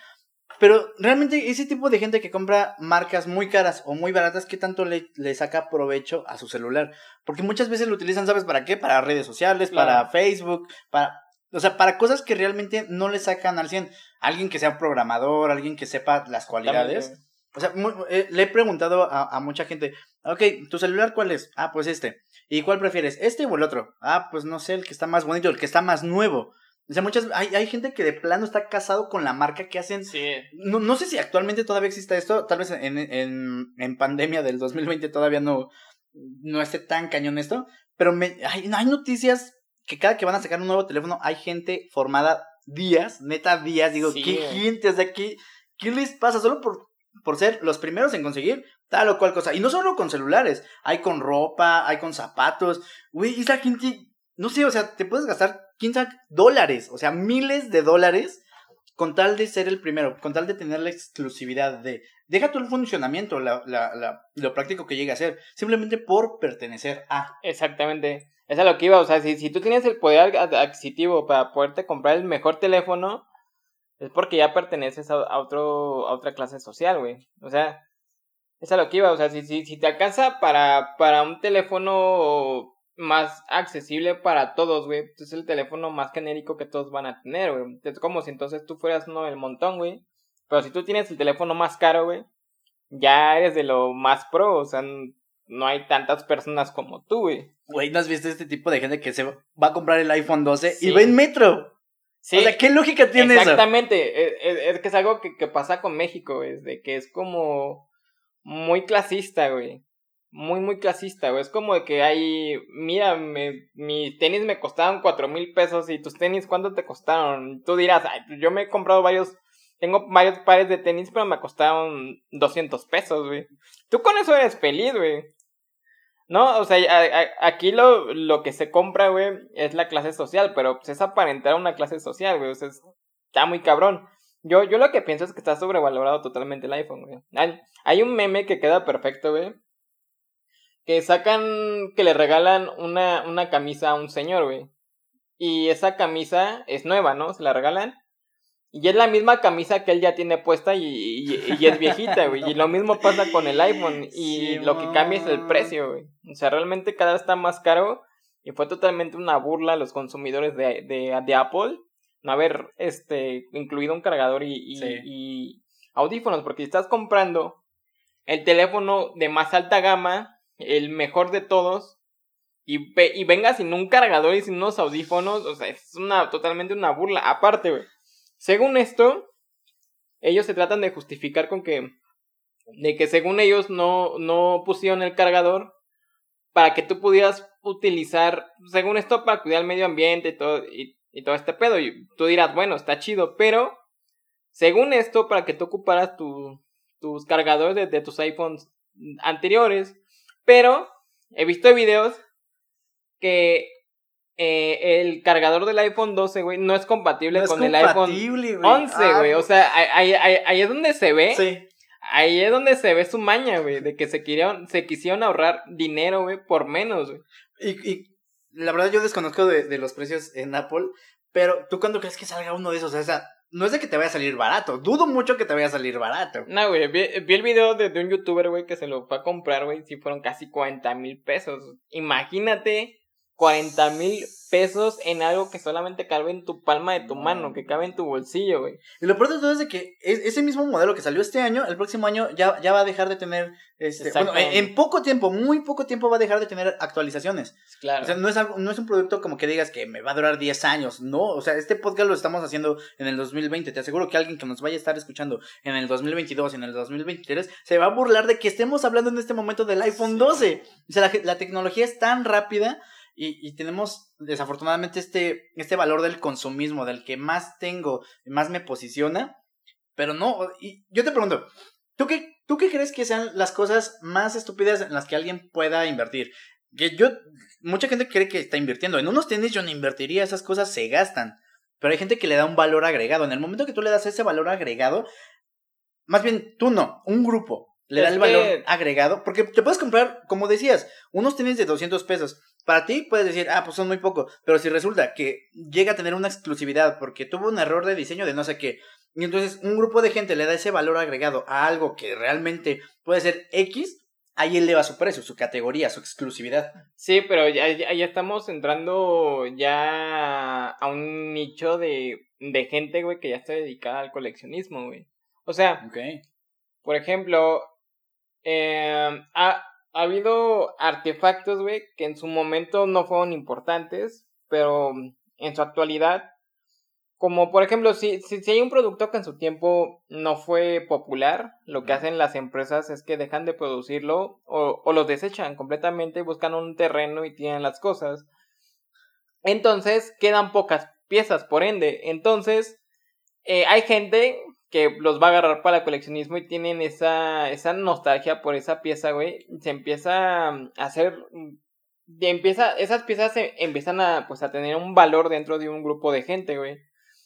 Pero realmente ese tipo de gente que compra marcas muy caras o muy baratas, ¿qué tanto le, le saca provecho a su celular? Porque muchas veces lo utilizan, ¿sabes para qué? Para redes sociales, Claro. para Facebook, para... O sea, para cosas que realmente no le sacan al 100. Alguien que sea programador, alguien que sepa las cualidades. También, O sea, eh, le he preguntado a, a mucha gente, ok, ¿tu celular cuál es? Ah, pues este. ¿Y cuál prefieres? ¿Este o el otro? Ah, pues no sé, el que está más bonito, el que está más nuevo. O sea, muchas, hay, hay gente que de plano está casado con la marca que hacen. Sí, No, no sé si actualmente todavía exista esto, tal vez en, en, en pandemia del 2020 todavía no, no esté tan cañón esto, pero me, hay, hay noticias que cada que van a sacar un nuevo teléfono hay gente formada días, neta días, digo, Sí, ¿qué gente? O sea, ¿qué, ¿qué les pasa? Solo por, por ser los primeros en conseguir tal o cual cosa. Y no solo con celulares, hay con ropa, hay con zapatos. Güey, esa gente, no sé, o sea, te puedes gastar 15 dólares, o sea, miles de dólares con tal de ser el primero, con tal de tener la exclusividad de... Deja tú el funcionamiento, la, la, la- lo práctico que llegue a ser, simplemente por pertenecer a... exactamente. Es a lo que iba, o sea, si, si tú tienes el poder ad- adquisitivo para poderte comprar el mejor teléfono, es porque ya perteneces a, a otro, a otra clase social, güey. O sea, es a lo que iba, o sea, si, si, si te alcanza para, para un teléfono más accesible para todos, güey, es el teléfono más genérico que todos van a tener, güey. Es como si entonces tú fueras uno del montón, güey. Pero si tú tienes el teléfono más caro, güey, ya eres de lo más pro, o sea, no hay tantas personas como tú, güey. Güey, ¿no has visto este tipo de gente que se va a comprar el iPhone 12 Sí. y va en metro? Sí, O sea, ¿qué lógica tiene eso? exactamente. Es, es- es que es algo que, que pasa con México, güey, de que es como muy clasista, güey. Muy, muy clasista, güey. Es como de que hay, mira, me, mis tenis me costaron cuatro mil pesos y tus tenis, ¿cuánto te costaron? Tú dirás, pues yo me he comprado varios, tengo varios pares de tenis, pero me costaron 200 pesos, güey. Tú con eso eres feliz, güey. No, o sea, aquí lo, lo que se compra, güey, es la clase social, pero pues es aparentar una clase social, güey. O sea, es- está muy cabrón. Yo, yo lo que pienso es que está sobrevalorado totalmente el iPhone, güey. Hay, hay un meme que queda perfecto, güey. Que sacan, que le regalan una, una camisa a un señor, güey. Y esa camisa es nueva, ¿no? Se la regalan. Y es la misma camisa que él ya tiene puesta y, y, y es viejita, güey. Y lo mismo pasa con el iPhone. Y lo que cambia es el precio, güey. O sea, realmente cada vez está más caro. Y fue totalmente una burla a los consumidores de, de, de Apple no haber este incluido un cargador y, y, Sí. y audífonos. Porque si estás comprando el teléfono de más alta gama, el mejor de todos, y, y venga sin un cargador y sin unos audífonos, o sea, es una totalmente una burla. Aparte, güey. Según esto, ellos se tratan de justificar con que de que según ellos no no pusieron el cargador para que tú pudieras utilizar, según esto, para cuidar el medio ambiente y todo, y, y todo este pedo. Y tú dirás, bueno, está chido, pero según esto, para que tú ocuparas tu- tus cargadores de, de tus iPhones anteriores, pero he visto videos que eh, el cargador del iPhone 12, güey, no es compatible No es con el iPhone güey. 11, Ah, güey. O sea, ahí, ahí- ahí es donde se ve. Sí. Ahí es donde se ve su maña, güey. De que se quisieron, se quisieron ahorrar dinero, güey, por menos, güey. Y, y la verdad yo desconozco de, de los precios en Apple, pero ¿tú cuándo crees que salga uno de esos? O sea, no es de que te vaya a salir barato. Dudo mucho que te vaya a salir barato. No, güey, vi, el video de, de un youtuber, güey, que se lo fue a comprar, güey. Sí, fueron casi 40 mil pesos. Imagínate 40 mil pesos en algo que solamente cabe en tu palma de tu No. mano, que cabe en tu bolsillo, güey. Y lo peor de todo es de que es- ese mismo modelo que salió este año, el próximo año ya, ya va a dejar de tener, este, bueno, en, poco tiempo, muy poco tiempo va a dejar de tener actualizaciones. Claro. O sea, no es, algo, no es un producto como que digas que me va a durar 10 años, no. O sea, este podcast lo estamos haciendo en el 2020. Te aseguro que alguien que nos vaya a estar escuchando en el 2022, en el 2023, se va a burlar de que estemos hablando en este momento del iPhone Sí. 12. O sea, la, la tecnología es tan rápida y, y tenemos desafortunadamente este, este valor del consumismo, del que más tengo, más me posiciona. Pero no, y yo te pregunto, ¿tú qué, ¿tú qué crees que sean las cosas más estúpidas en las que alguien pueda invertir? Que yo, mucha gente cree que está invirtiendo. En unos tenis yo no invertiría, esas cosas se gastan. Pero hay gente que le da un valor agregado. En el momento que tú le das ese valor agregado, más bien tú no, un grupo le da el valor que- agregado. Porque te puedes comprar, como decías, unos tenis de 200 pesos. Para ti puedes decir, ah, pues son muy poco. Pero si resulta que llega a tener una exclusividad porque tuvo un error de diseño de no sé qué, Y entonces un grupo de gente le da ese valor agregado a algo que realmente puede ser X, ahí eleva su precio, su categoría, su exclusividad. Sí, pero ya, ya, estamos entrando ya a un nicho de, de gente, güey, que ya está dedicada al coleccionismo, güey. O sea, okay. por ejemplo, eh, ha, ha habido artefactos, güey, que en su momento no fueron importantes, pero en su actualidad como por ejemplo, si, si, hay un producto que en su tiempo no fue popular, lo que hacen las empresas es que dejan de producirlo o, o lo desechan completamente, buscan un terreno y tienen las cosas. Entonces quedan pocas piezas, por ende. Entonces, eh, hay gente que los va a agarrar para el coleccionismo y tienen esa, esa nostalgia por esa pieza, güey. Se empieza a hacer. empieza, esas piezas se empiezan a, pues, a tener un valor dentro de un grupo de gente, güey.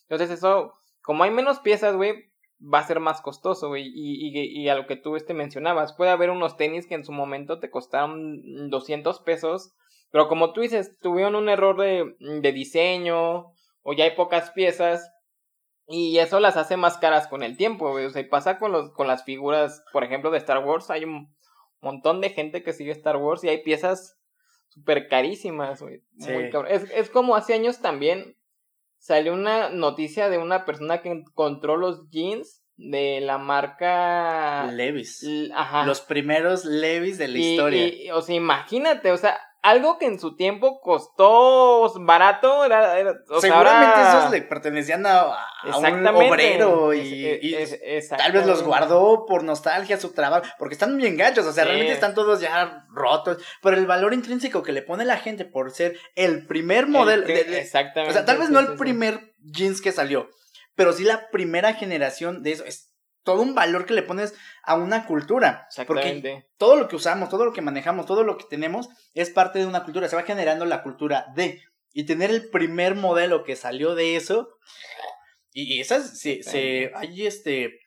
Entonces eso, como hay menos piezas, güey, va a ser más costoso, güey. Y, y, y, a lo que tú este mencionabas, puede haber unos tenis que en su momento te costaron 200 pesos, pero como tú dices, tuvieron un error de, de diseño o ya hay pocas piezas y eso las hace más caras con el tiempo, güey. O sea, pasa con, los, con las figuras, por ejemplo, de Star Wars. Hay un montón de gente que sigue Star Wars y hay piezas súper carísimas, güey. Es, es como hace años también salió una noticia de una persona que encontró los jeans de la marca Levis. Ajá. Los primeros Levis de la historia. o sea, imagínate, o sea, algo que en su tiempo costó barato, era, seguramente esos le pertenecían a, un obrero y, tal vez los guardó por nostalgia su trabajo, porque están bien gachos, o sea, realmente están todos ya rotos, pero el valor intrínseco que le pone la gente por ser el primer modelo, exactamente, o sea, tal vez no el primer jeans que salió, pero sí la primera generación de eso, es todo un valor que le pones a una cultura. Porque todo lo que usamos, todo lo que manejamos, todo lo que tenemos es parte de una cultura. Se va generando la cultura de. Y tener el primer modelo que salió de eso. Y, esas, se, se, hay este,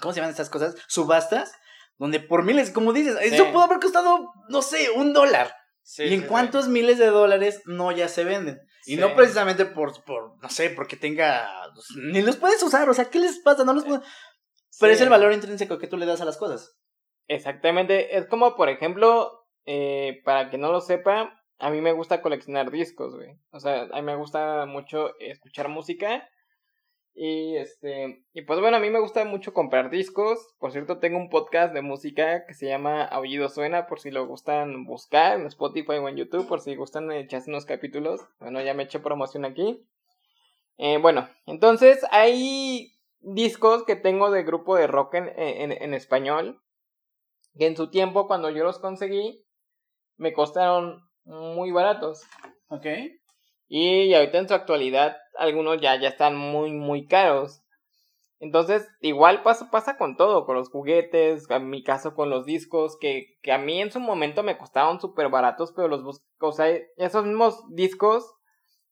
¿cómo se llaman estas cosas? Subastas, donde por miles, como dices, eso pudo haber costado, no sé, un dólar. y en cuántos miles de dólares no ya se venden. Y no precisamente por, por, no sé, porque tenga, ni los puedes usar, o sea, ¿qué les pasa? No los puedes... Pero es el valor intrínseco que tú le das a las cosas. Exactamente. Es como, por ejemplo, eh, para que no lo sepa, a mí me gusta coleccionar discos, güey. O sea, a mí me gusta mucho escuchar música. Y este, y pues bueno, a mí me gusta mucho comprar discos. Por cierto, tengo un podcast de música que se llama Aullido Suena, por si lo gustan buscar en Spotify o en YouTube, por si gustan echarse unos capítulos. Bueno, ya me eché promoción aquí. Eh, bueno, entonces hay discos que tengo de grupo de rock en, en, español, que en su tiempo cuando yo los conseguí, me costaron muy baratos. Ok. Y ahorita en su actualidad algunos ya, ya están muy, muy caros. Entonces, igual pasa, pasa con todo, con los juguetes, en mi caso con los discos, que, que a mí en su momento me costaron súper baratos, pero los o sea, esos mismos discos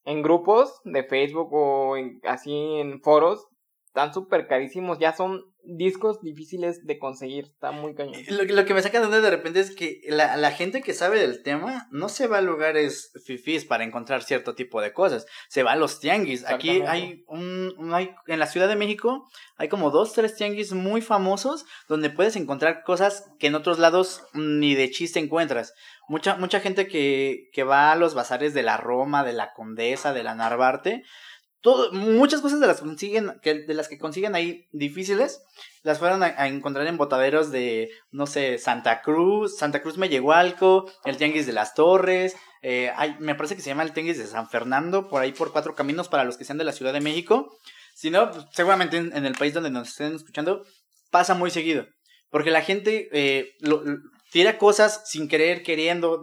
en grupos de Facebook o así en foros, están súper carísimos, ya son discos difíciles de conseguir, está muy cañón. Lo, lo que me saca de onda de repente es que la, la, gente que sabe del tema no se va a lugares fifís para encontrar cierto tipo de cosas, se va a los tianguis. Aquí hay un, hay, en la Ciudad de México hay como dos, tres tianguis muy famosos donde puedes encontrar cosas que en otros lados ni de chiste encuentras. Mucha, mucha gente que, que va a los bazares de la Roma, de la Condesa, de la Narvarte, muchas cosas de las, consiguen, que, de las que consiguen ahí difíciles, las fueron a, encontrar en botaderos de, no sé, Santa Cruz, Santa Cruz Mellehualco, el Tianguis de las Torres, eh, hay, me parece que se llama el Tianguis de San Fernando, por ahí por cuatro caminos para los que sean de la Ciudad de México. Si no, pues, seguramente en, el país donde nos estén escuchando, pasa muy seguido. Porque la gente eh, tira cosas sin querer, queriendo.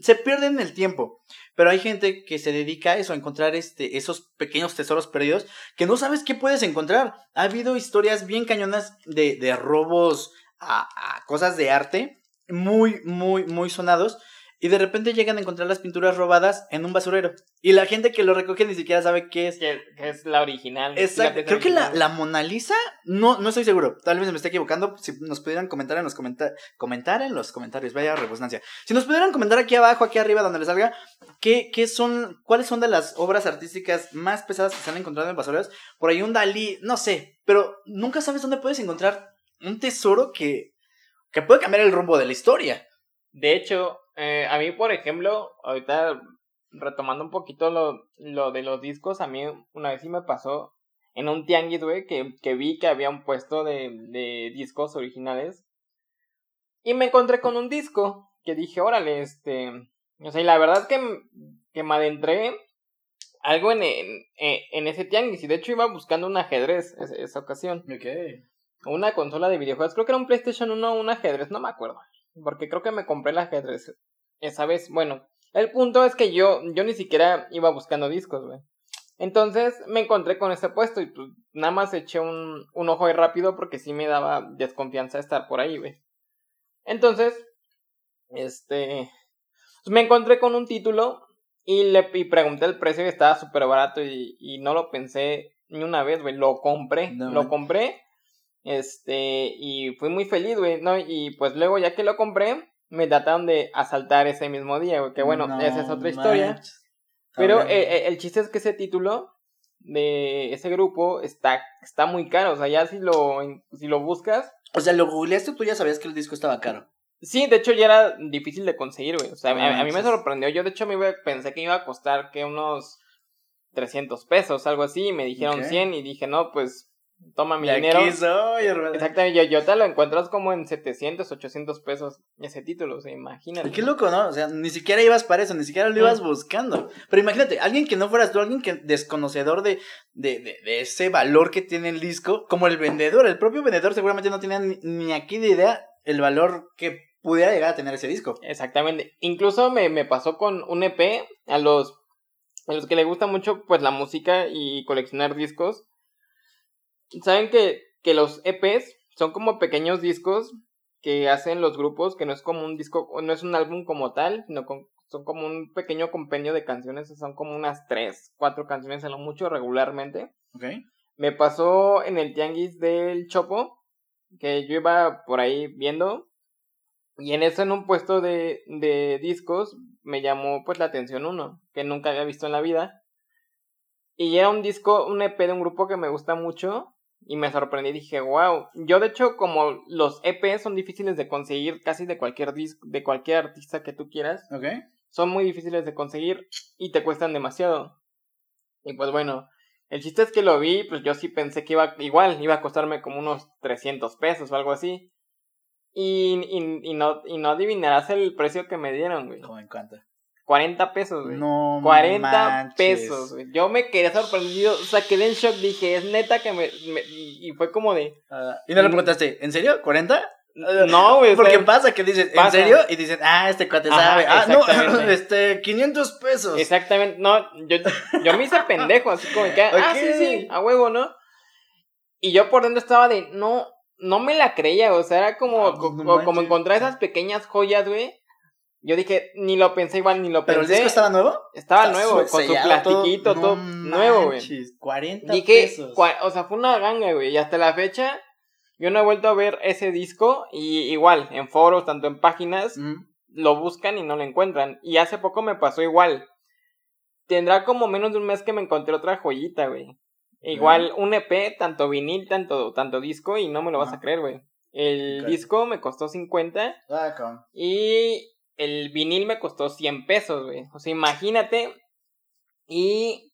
se pierden el tiempo. Pero hay gente que se dedica a eso, a encontrar este, esos pequeños tesoros perdidos que no sabes qué puedes encontrar. Ha habido historias bien cañonas de, de robos a, a cosas de arte, muy, muy, muy sonados. Y de repente llegan a encontrar las pinturas robadas en un basurero. Y la gente que lo recoge ni siquiera sabe qué es. Que, que es la original. Exacto. la Creo que la, la Mona Lisa, no, no estoy seguro. Tal vez me esté equivocando. Si nos pudieran comentar en los comentarios. Comentar en los comentarios, vaya redundancia. Si nos pudieran comentar aquí abajo, aquí arriba, donde les salga, ¿qué, qué son, cuáles son de las obras artísticas más pesadas que se han encontrado en basureros? Por ahí un Dalí, no sé. Pero nunca sabes dónde puedes encontrar un tesoro que, que puede cambiar el rumbo de la historia. De hecho, eh, a mí, por ejemplo, ahorita retomando un poquito lo, lo de los discos, a mí una vez sí me pasó en un tianguis, güey, que, que vi que había un puesto de, de discos originales. Y me encontré con un disco que dije, órale, este... O sea, y la verdad que, que me adentré algo en, en, en ese tianguis. Y de hecho iba buscando un ajedrez esa, esa ocasión. Ok. Una consola de videojuegos. Creo que era un PlayStation 1 o un ajedrez, no me acuerdo. Porque creo que me compré el ajedrez esa vez. Bueno, el punto es que yo, yo ni siquiera iba buscando discos, güey. Entonces me encontré con ese puesto y pues nada más eché un, un ojo ahí rápido porque sí me daba desconfianza estar por ahí, güey. Entonces, este, pues, me encontré con un título y le y pregunté el precio y estaba súper barato y, y no lo pensé ni una vez, güey. Lo compré, No, lo man. compré. Este, y fui muy feliz, güey, ¿no? Y pues luego ya que lo compré, me trataron de asaltar ese mismo día, güey. Que bueno, No esa es otra historia. Pero eh, eh, el chiste es que ese título de ese grupo está, está muy caro. O sea, ya si lo, si lo buscas. O sea, lo googleaste, tú ya sabías que el disco estaba caro. Sí, de hecho ya era difícil de conseguir, güey. O sea, No a, a mí me sorprendió. Yo de hecho me iba, pensé que iba a costar que unos 300 pesos, algo así. Y me dijeron Ok. 100 y dije, no, pues toma mi dinero. aquí soy, hermano. Exactamente, yo, yo te lo encuentras como en 700, 800 pesos ese título, o sea, imagínate. Y qué loco, ¿no? O sea, ni siquiera ibas para eso, ni siquiera lo ibas buscando. Pero imagínate, alguien que no fueras tú, alguien que desconocedor de, de, de, de ese valor que tiene el disco, como el vendedor, el propio vendedor seguramente no tenía ni, ni aquí de idea el valor que pudiera llegar a tener ese disco. Exactamente. Incluso me, me pasó con un EP a los, a los que les gusta mucho pues la música y coleccionar discos. Saben que, que los EPs son como pequeños discos que hacen los grupos, que no es como un disco, no es un álbum como tal, sino con- son como un pequeño compendio de canciones, son como unas tres, cuatro canciones a lo mucho regularmente. Me pasó en el tianguis del Chopo, que yo iba por ahí viendo, y en eso en un puesto de, de discos me llamó pues la atención uno, que nunca había visto en la vida. Y era un disco, un EP de un grupo que me gusta mucho, y me sorprendí, dije, wow. Yo de hecho, como los EP son difíciles de conseguir casi de cualquier disco, de cualquier artista que tú quieras, son muy difíciles de conseguir y te cuestan demasiado. Y pues bueno, el chiste es que lo vi, pues yo sí pensé que iba igual, iba a costarme como unos 300 pesos o algo así. Y, y, y no, y no adivinarás el precio que me dieron, güey. Como en cuánto. 40 pesos, güey. No 40 manches. pesos, güey. Yo me quedé sorprendido, o sea, quedé en shock, dije, es neta que me... me- y, fue como de... Ah, y no le preguntaste, ¿en serio? ¿40? No, güey. Porque pasa que dices, ¿en pasa. serio? Y dicen, ah, este cuate Ajá, sabe. Ah, no, este, 500 pesos. Exactamente, no, yo, yo me hice pendejo, así como que, ah, sí, sí, a huevo, ¿no? Y yo por dentro estaba de, no, no me la creía, o sea, era como, Ah, pues, no co- como encontrar esas pequeñas joyas, güey. Yo dije, ni lo pensé igual, ni lo ¿Pero el pensé. disco estaba nuevo? Estaba nuevo, con su plastiquito, todo nuevo, güey. manches, 40 Dije, pesos. cua- o sea, fue una ganga, güey. Y hasta la fecha, yo no he vuelto a ver ese disco. Y igual, en foros, tanto en páginas, Mm, lo buscan y no lo encuentran. Y hace poco me pasó igual. Tendrá como menos de un mes que me encontré otra joyita, güey. Igual un EP, tanto vinil, tanto, tanto disco, y no me lo vas a creer, güey. El disco me costó 50 ah, y el vinil me costó 100 pesos, güey. O sea, imagínate. Y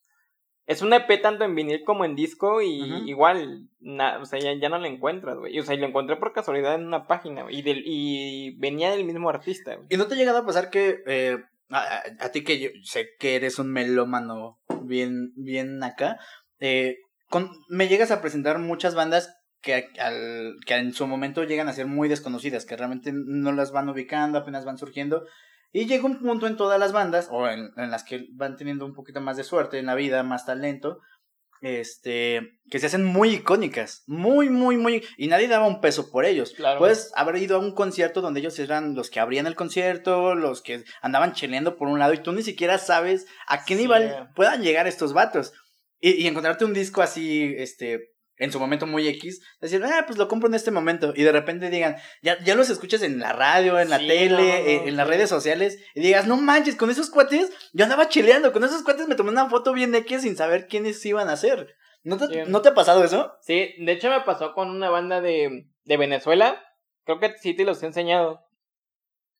es un EP tanto en vinil como en disco y igual, na- o sea, ya, ya no lo encuentras, güey. O sea, y lo encontré por casualidad en una página, güey. Y, del, y venía del mismo artista, güey. ¿Y no te ha llegado a pasar que eh, a, a- a ti que yo sé que eres un melómano bien, bien acá, eh, con, me llegas a presentar muchas bandas que, al, que en su momento llegan a ser muy desconocidas, que realmente no las van ubicando, apenas van surgiendo. Y llega un punto en todas las bandas, o en, en las que van teniendo un poquito más de suerte en la vida, más talento, este, que se hacen muy icónicas, muy, muy, muy, y nadie daba un peso por ellos. Claro. Puedes haber ido a un concierto donde ellos eran los que abrían el concierto, los que andaban cheleando por un lado, y tú ni siquiera sabes a qué Sí. nivel puedan llegar estos vatos. Y, y encontrarte un disco así, este, en su momento muy X, decir, ah, pues lo compro en este momento, y de repente digan, ya, ya los escuchas en la radio, en la Sí, tele, no, no, en, en las redes sociales, y digas, no manches, con esos cuates, yo andaba cheleando, con esos cuates me tomé una foto bien X sin saber quiénes iban a ser. ¿No te, Sí. ¿no te ha pasado eso? Sí, de hecho me pasó con una banda de, de Venezuela. Creo que sí te los he enseñado.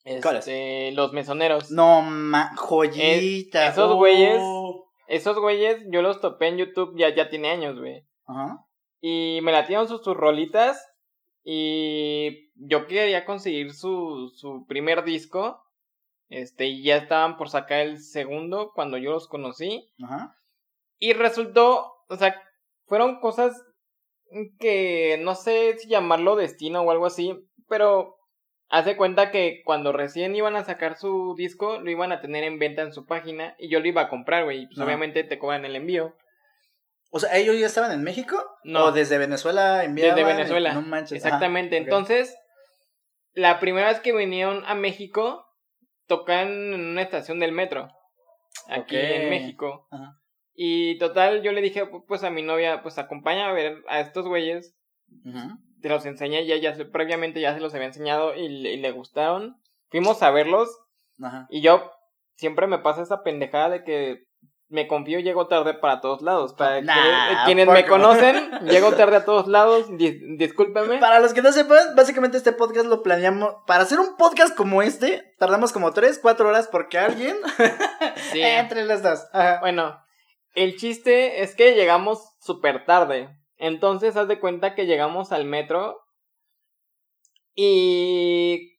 Este, los mesoneros. No, ma, joyita. Eh, esos oh. güeyes- Esos güeyes yo los topé en YouTube ya, ya tiene años, güey. Ajá. Y me latieron sus, sus rolitas. Y yo quería conseguir su, su primer disco. Este, y ya estaban por sacar el segundo cuando yo los conocí. Ajá. Y resultó, o sea, fueron cosas que no sé si llamarlo destino o algo así, pero hace cuenta que cuando recién iban a sacar su disco, lo iban a tener en venta en su página y yo lo iba a comprar, güey. Pues Ajá. obviamente te cobran el envío. O sea, ¿ellos ya estaban en México? No. ¿O desde Venezuela enviaban? Desde Venezuela. No manches. ajá. Exactamente. Entonces, la primera vez que vinieron a México, tocan en una estación del metro. Aquí en México. Ajá. Y total, yo le dije, pu- pues a mi novia, pues acompaña a ver a estos güeyes. Ujú. Te los enseñé, ya, ya, se- previamente ya se los había enseñado y, le- y le gustaron. Fuimos a verlos Ajá. y yo siempre me pasa esa pendejada de que me confío llego tarde para todos lados. Para Nah, que- quienes me conocen, llego tarde a todos lados, dis- discúlpeme. Para los que no sepan, básicamente este podcast lo planeamos. Para hacer un podcast como este, tardamos como 3, 4 horas porque alguien. Sí. Entre las dos. Ajá. Bueno, el chiste es que llegamos súper tarde. Entonces, haz de cuenta que llegamos al metro. Y.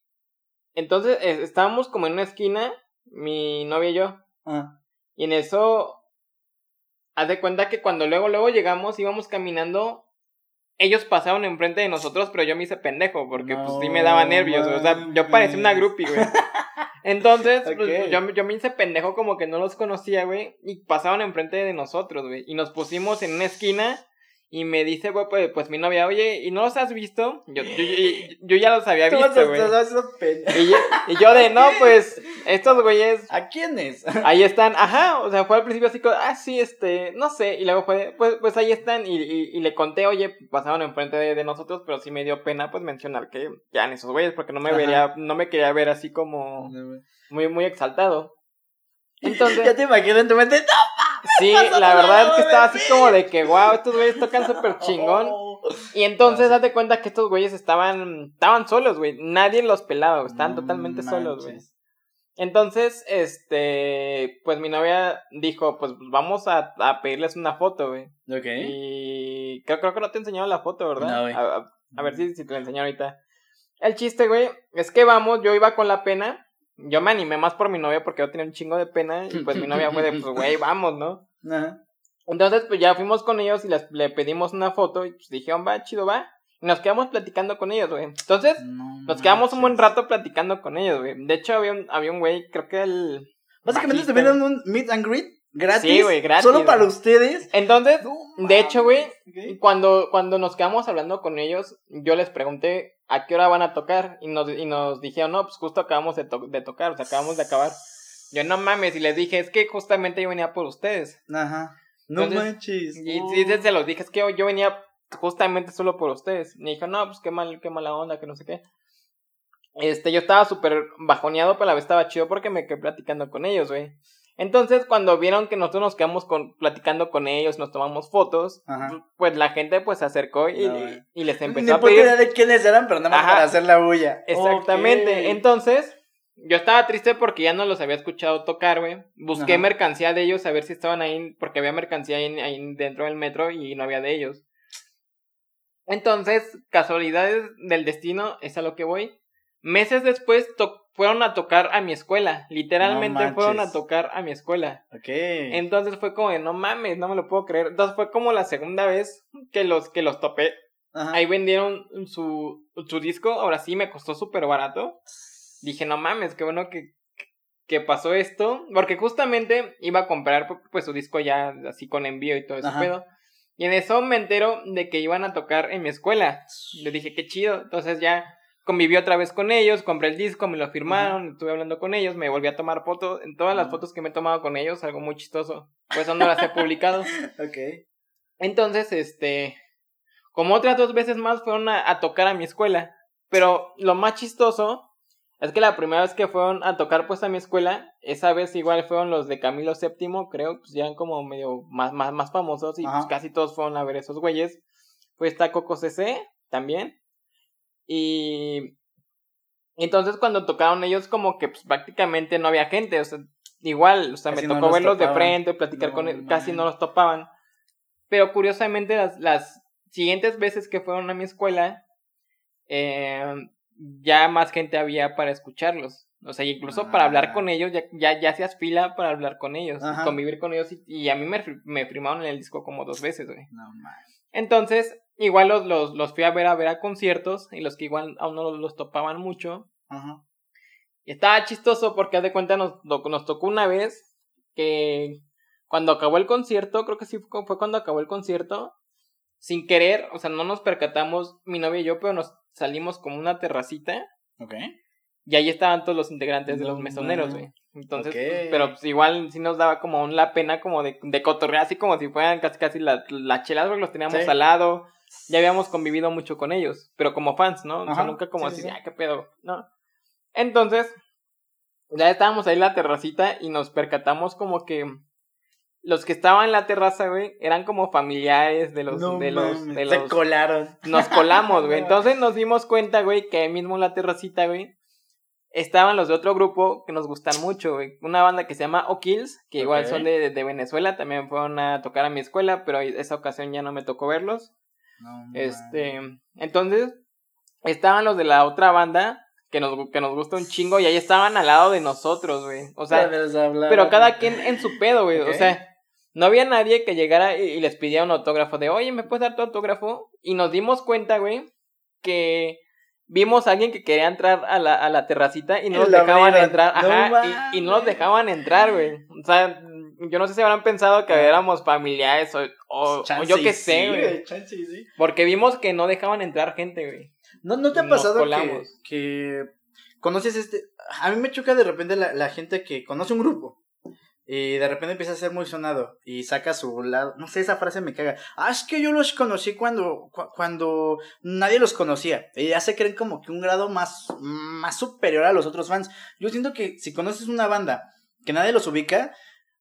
Entonces, estábamos como en una esquina, mi novia y yo. Ajá. Y en eso. Haz de cuenta que cuando luego, luego llegamos, íbamos caminando. Ellos pasaron enfrente de nosotros, pero yo me hice pendejo, porque pues sí me daba nervios. O sea, yo parecía una groupie, güey. Entonces, pues, yo, yo me hice pendejo como que no los conocía, güey. Y pasaron enfrente de nosotros, güey. Y nos pusimos en una esquina. Y me dice, güey, pues, pues, mi novia, oye, ¿y no los has visto? Yo, yo, yo, yo ya los había visto, güey. Y yo, y yo de, no, pues, estos güeyes ¿A quiénes? ahí están, ajá, o sea, fue al principio así como, ah, sí, este, no sé, y luego fue, pues, pues ahí están, y, y, y le conté, oye, pasaron enfrente de, de nosotros, pero sí me dio pena, pues, mencionar que ya esos güeyes, porque no me Ajá. vería, no me quería ver así como muy, muy exaltado. ya Entonces, te imagino en tu mente. ¡No! sí, la verdad es que estaba así como de que, wow, estos güeyes tocan súper chingón. Oh. Y entonces, de cuenta que estos güeyes estaban, estaban solos, güey, nadie los pelaba, güey, estaban No totalmente solos, güey. Entonces, este, pues mi novia dijo, pues vamos a, a pedirles una foto, güey. Ok. Y creo, creo que no te he enseñado la foto, ¿verdad? No, güey. a, a- a ver si, si te la enseño ahorita. El chiste, güey, es que vamos, yo iba con la pena. Yo me animé más por mi novia porque yo tenía un chingo de pena. Y pues mi novia fue de, pues, güey, vamos, ¿no? Ajá. Entonces, pues ya fuimos con ellos y les, le pedimos una foto. Y pues dijeron, va, chido, va. Y nos quedamos platicando con ellos, güey. Entonces, No nos quedamos un buen rato platicando con ellos, güey. De hecho, había un, había un güey, creo que el. Básicamente bajista. tuvieron un meet and greet gratis. Sí, güey, gratis, Solo para ustedes. Entonces, No de hecho, güey, cuando, cuando nos quedamos hablando con ellos, yo les pregunté a qué hora van a tocar. Y nos, y nos dijeron, no, pues justo acabamos de, to- de tocar, o sea, acabamos de acabar. Yo no mames, y les dije, es que justamente yo venía por ustedes. Ajá. No Entonces, manches. Y se los dije, es que yo, yo venía justamente solo por ustedes. Me dijo, no, pues qué mal, qué mala onda, que no sé qué. Este, yo estaba súper bajoneado, pero a la vez estaba chido porque me quedé platicando con ellos, güey. Entonces, cuando vieron que nosotros nos quedamos con, platicando con ellos, nos tomamos fotos, Ajá. pues la gente pues se acercó y, No, y- les Ni empezó a pedir. idea de quiénes eran, pero nada más Ajá. para hacer la bulla. Exactamente. Entonces, yo estaba triste porque ya no los había escuchado tocar, güey. Busqué Ajá. mercancía de ellos a ver si estaban ahí, porque había mercancía ahí, ahí dentro del metro y no había de ellos. Entonces, casualidades del destino, es a lo que voy. Meses después fueron a tocar a mi escuela. Literalmente No fueron a tocar a mi escuela. Ok. Entonces fue como de, no mames, no me lo puedo creer. Entonces fue como la segunda vez que los, que los topé. Ajá. Ahí vendieron su, su disco, ahora sí me costó súper barato. Dije, no mames, qué bueno que, que pasó esto. Porque justamente iba a comprar pues su disco ya así con envío y todo ese Ajá. pedo. Y en eso me entero de que iban a tocar en mi escuela. Le dije, qué chido. Entonces ya conviví otra vez con ellos, compré el disco, me lo firmaron, estuve hablando con ellos, me volví a tomar fotos. En todas las fotos que me he tomado con ellos, algo muy chistoso. Pues eso no las he publicado. ok. Entonces, este, como otras dos veces más fueron a, tocar a mi escuela. Pero lo más chistoso es que la primera vez que fueron a tocar pues a mi escuela, esa vez igual fueron los de Camilo VII, creo, pues ya como medio más, más, más famosos y pues casi todos fueron a ver esos güeyes. Fue esta Coco CC también. Y entonces cuando tocaron ellos como que pues prácticamente no había gente, o sea, igual, o sea, me tocó verlos de frente, platicar con ellos, casi no los topaban. Pero curiosamente las, las siguientes veces que fueron a mi escuela, eh, ya más gente había para escucharlos. O sea, incluso para hablar ah. con ellos, ya, ya, ya hacías fila para hablar con ellos, convivir con ellos. Y, a mí me, me firmaron en el disco como dos veces, güey. No, Entonces, igual los, los, los fui a ver a ver a conciertos y los que igual aún no los, topaban mucho. Ajá. Y estaba chistoso porque haz de cuenta nos, nos tocó una vez que cuando acabó el concierto, creo que sí fue cuando acabó el concierto, sin querer, o sea, no nos percatamos, mi novia y yo, pero nos salimos como una terracita. Ok. Y ahí estaban todos los integrantes de los mesoneros, güey. Entonces, pues, pero pues igual sí nos daba como la pena como de, de cotorrear, así como si fueran casi casi las la chelas, porque los teníamos al lado ya habíamos convivido mucho con ellos, pero como fans, ¿no? o sea, nunca como así, ah, qué pedo, ¿no? Entonces, ya estábamos ahí en la terracita y nos percatamos como que los que estaban en la terraza, güey, eran como familiares de los, de los, de los. Se colaron. Nos colamos, güey. Entonces nos dimos cuenta, güey, que ahí mismo en la terracita, güey, estaban los de otro grupo que nos gustan mucho, güey. Una banda que se llama O'Kills, que igual son de, de, Venezuela, también fueron a tocar a mi escuela, pero esa ocasión ya no me tocó verlos este, entonces, estaban los de la otra banda que nos, que nos gusta un chingo y ahí estaban al lado de nosotros, güey. O sea, pero cada quien en su pedo, güey. O sea, no había nadie que llegara y, les pidiera un autógrafo de, oye, ¿me puedes dar tu autógrafo? Y nos dimos cuenta, güey, que vimos a alguien que quería entrar a la, a la terracita y no nos dejaban entrar. Ajá, y, y, no nos dejaban entrar, güey. O sea, yo no sé si habrán pensado que éramos familiares o, o, yo qué sé, güey. Porque vimos que no dejaban entrar gente, güey. ¿No, no te ha pasado que, que, conoces este... A mí me choca de repente la, la gente que conoce un grupo. Y de repente empieza a ser muy sonado y saca su lado, no sé, esa frase me caga. Ah, es que yo los conocí cuando, cuando nadie los conocía. Y ya se creen como que un grado más, más superior a los otros fans. Yo siento que si conoces una banda que nadie los ubica,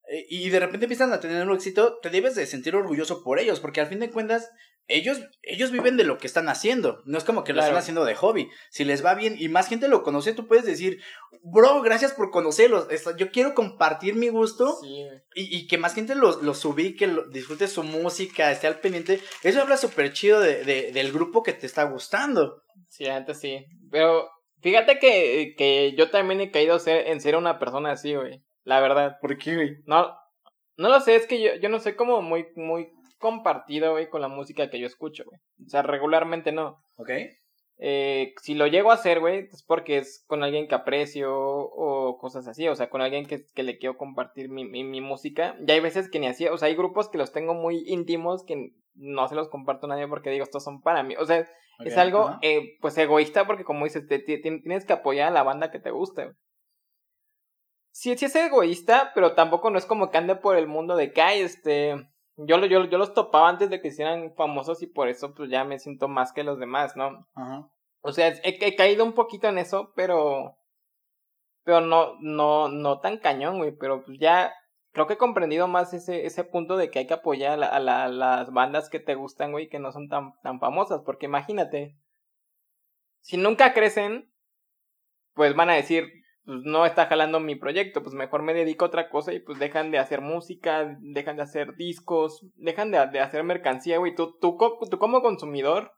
eh, y de repente empiezan a tener un éxito, te debes de sentir orgulloso por ellos, porque al fin de cuentas, ellos, ellos viven de lo que están haciendo. No es como que lo están haciendo de hobby. Si les va bien y más gente lo conoce, tú puedes decir, bro, gracias por conocerlos. Yo quiero compartir mi gusto y, y, que más gente los, los ubique, disfrute su música, esté al pendiente. Eso habla súper chido de, de, del grupo que te está gustando. Sí, antes sí. Pero fíjate que, que yo también he caído en ser una persona así, güey. La verdad. ¿Por qué, güey? No, no lo sé, es que yo, yo no soy como muy, muy compartido, güey, con la música que yo escucho, güey. O sea, regularmente no. Ok. Eh, si lo llego a hacer, güey, es porque es con alguien que aprecio o cosas así, o sea, con alguien que, que le quiero compartir mi, mi, mi, música. Y hay veces que ni así, o sea, hay grupos que los tengo muy íntimos que no se los comparto a nadie porque digo, estos son para mí. O sea, es algo, eh, pues, egoísta porque como dices, te, tienes que apoyar a la banda que te guste sí, sí es egoísta, pero tampoco no es como que ande por el mundo de que, ay, este, yo, yo, yo los topaba antes de que hicieran famosos y por eso pues ya me siento más que los demás, ¿no? Ajá. O sea, he, caído un poquito en eso, pero, pero no, no, no tan cañón, güey, pero pues ya creo que he comprendido más ese, ese punto de que hay que apoyar a, a las bandas que te gustan, güey, que no son tan, tan famosas, porque imagínate, si nunca crecen, pues van a decir, pues no está jalando mi proyecto, pues mejor me dedico a otra cosa y pues dejan de hacer música, dejan de hacer discos, dejan de, de hacer mercancía, güey. Tú, tú, tú como consumidor,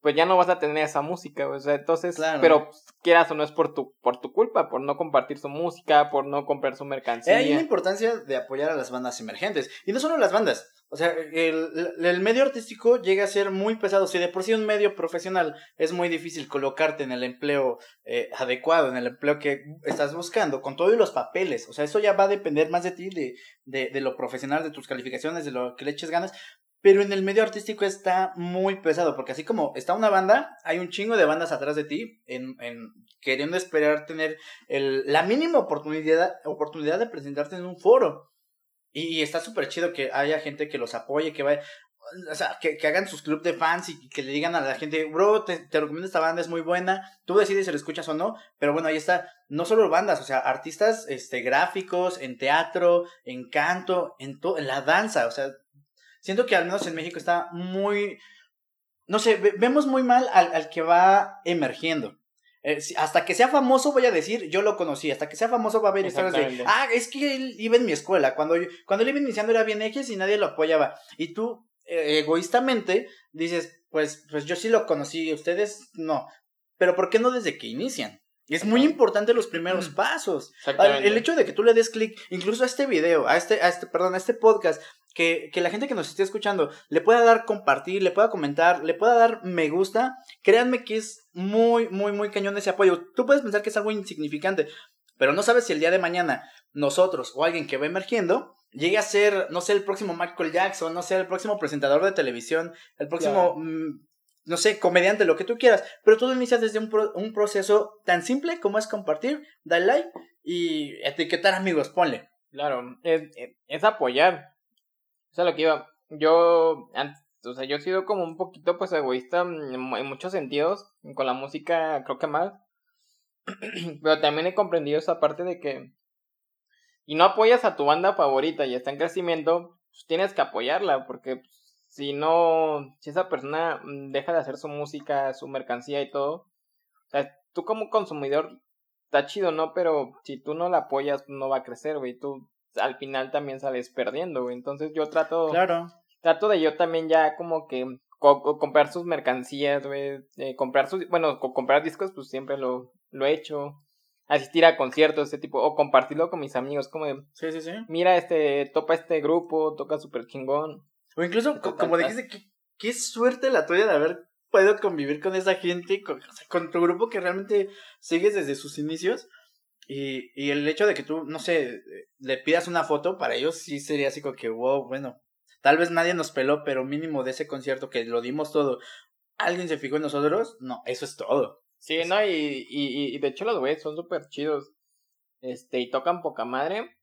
pues ya no vas a tener esa música, o sea, entonces, pero quieras o no es por tu, por tu culpa, por no compartir su música, por no comprar su mercancía. hay una importancia de apoyar a las bandas emergentes, y no solo las bandas, o sea, el, el, medio artístico llega a ser muy pesado. Si de por sí un medio profesional es muy difícil colocarte en el empleo eh, adecuado, en el empleo que estás buscando, con todos los papeles. O sea, eso ya va a depender más de ti, de, de, de lo profesional, de tus calificaciones, de lo que le eches ganas. Pero en el medio artístico está muy pesado, porque así como está una banda, hay un chingo de bandas atrás de ti, en, en queriendo esperar tener el, la mínima oportunidad, oportunidad de presentarte en un foro. Y, está súper chido que haya gente que los apoye, que vaya, o sea, que, que, hagan sus clubs de fans y que le digan a la gente, bro, te, te, recomiendo esta banda, es muy buena, tú decides si la escuchas o no, pero bueno, ahí está, no solo bandas, o sea, artistas este, gráficos, en teatro, en canto, en, to en la danza, o sea, siento que al menos en México está muy, no sé, vemos muy mal al, al que va emergiendo. Eh, hasta que sea famoso voy a decir, yo lo conocí, hasta que sea famoso va a haber historias de, ah, es que él iba en mi escuela, cuando, yo, cuando él iba iniciando era bien X y nadie lo apoyaba. Y tú, eh, egoístamente, dices, pues, pues yo sí lo conocí, ustedes no. Pero ¿por qué no desde que inician? Es muy importante los primeros mm. pasos. El hecho de que tú le des clic, incluso a este video, a este, a este, perdón, a este podcast, que, que, la gente que nos esté escuchando le pueda dar compartir, le pueda comentar, le pueda dar me gusta, créanme que es muy, muy, muy cañón ese apoyo. Tú puedes pensar que es algo insignificante, pero no sabes si el día de mañana nosotros o alguien que va emergiendo llegue a ser, no sé, el próximo Michael Jackson, no sé, el próximo presentador de televisión, el próximo no sé, comediante, lo que tú quieras, pero todo inicia desde un, un proceso tan simple como es compartir, dar like y etiquetar amigos, ponle. Claro, es, es apoyar. Eso es lo que iba. Yo, o sea, yo he sido como un poquito pues egoísta en, muchos sentidos, con la música creo que mal, pero también he comprendido esa parte de que y no apoyas a tu banda favorita y está en crecimiento, pues tienes que apoyarla porque pues, si no, si esa persona mm, deja de hacer su música, su mercancía y todo, o sea, tú como consumidor, está chido, ¿no? Pero si tú no la apoyas, no va a crecer, güey. Tú al final también sales perdiendo, güey. Entonces yo trato, claro. trato de yo también ya como que comprar sus mercancías, güey. Eh, comprar sus, bueno, comprar discos, pues siempre lo, lo he hecho. Asistir a conciertos, este tipo, o compartirlo con mis amigos, como de, sí, sí, sí. Mira, este, topa este grupo, toca súper chingón. O incluso, como dijiste, qué, qué suerte la tuya de haber podido convivir con esa gente, con, con tu grupo que realmente sigues desde sus inicios. Y, y el hecho de que tú, no sé, le pidas una foto, para ellos sí sería así como que, wow, bueno, tal vez nadie nos peló, pero mínimo de ese concierto que lo dimos todo, alguien se fijó en nosotros, no, eso es todo. Sí, no, y, y, y de hecho los güeyes son súper chidos, este, y tocan poca madre,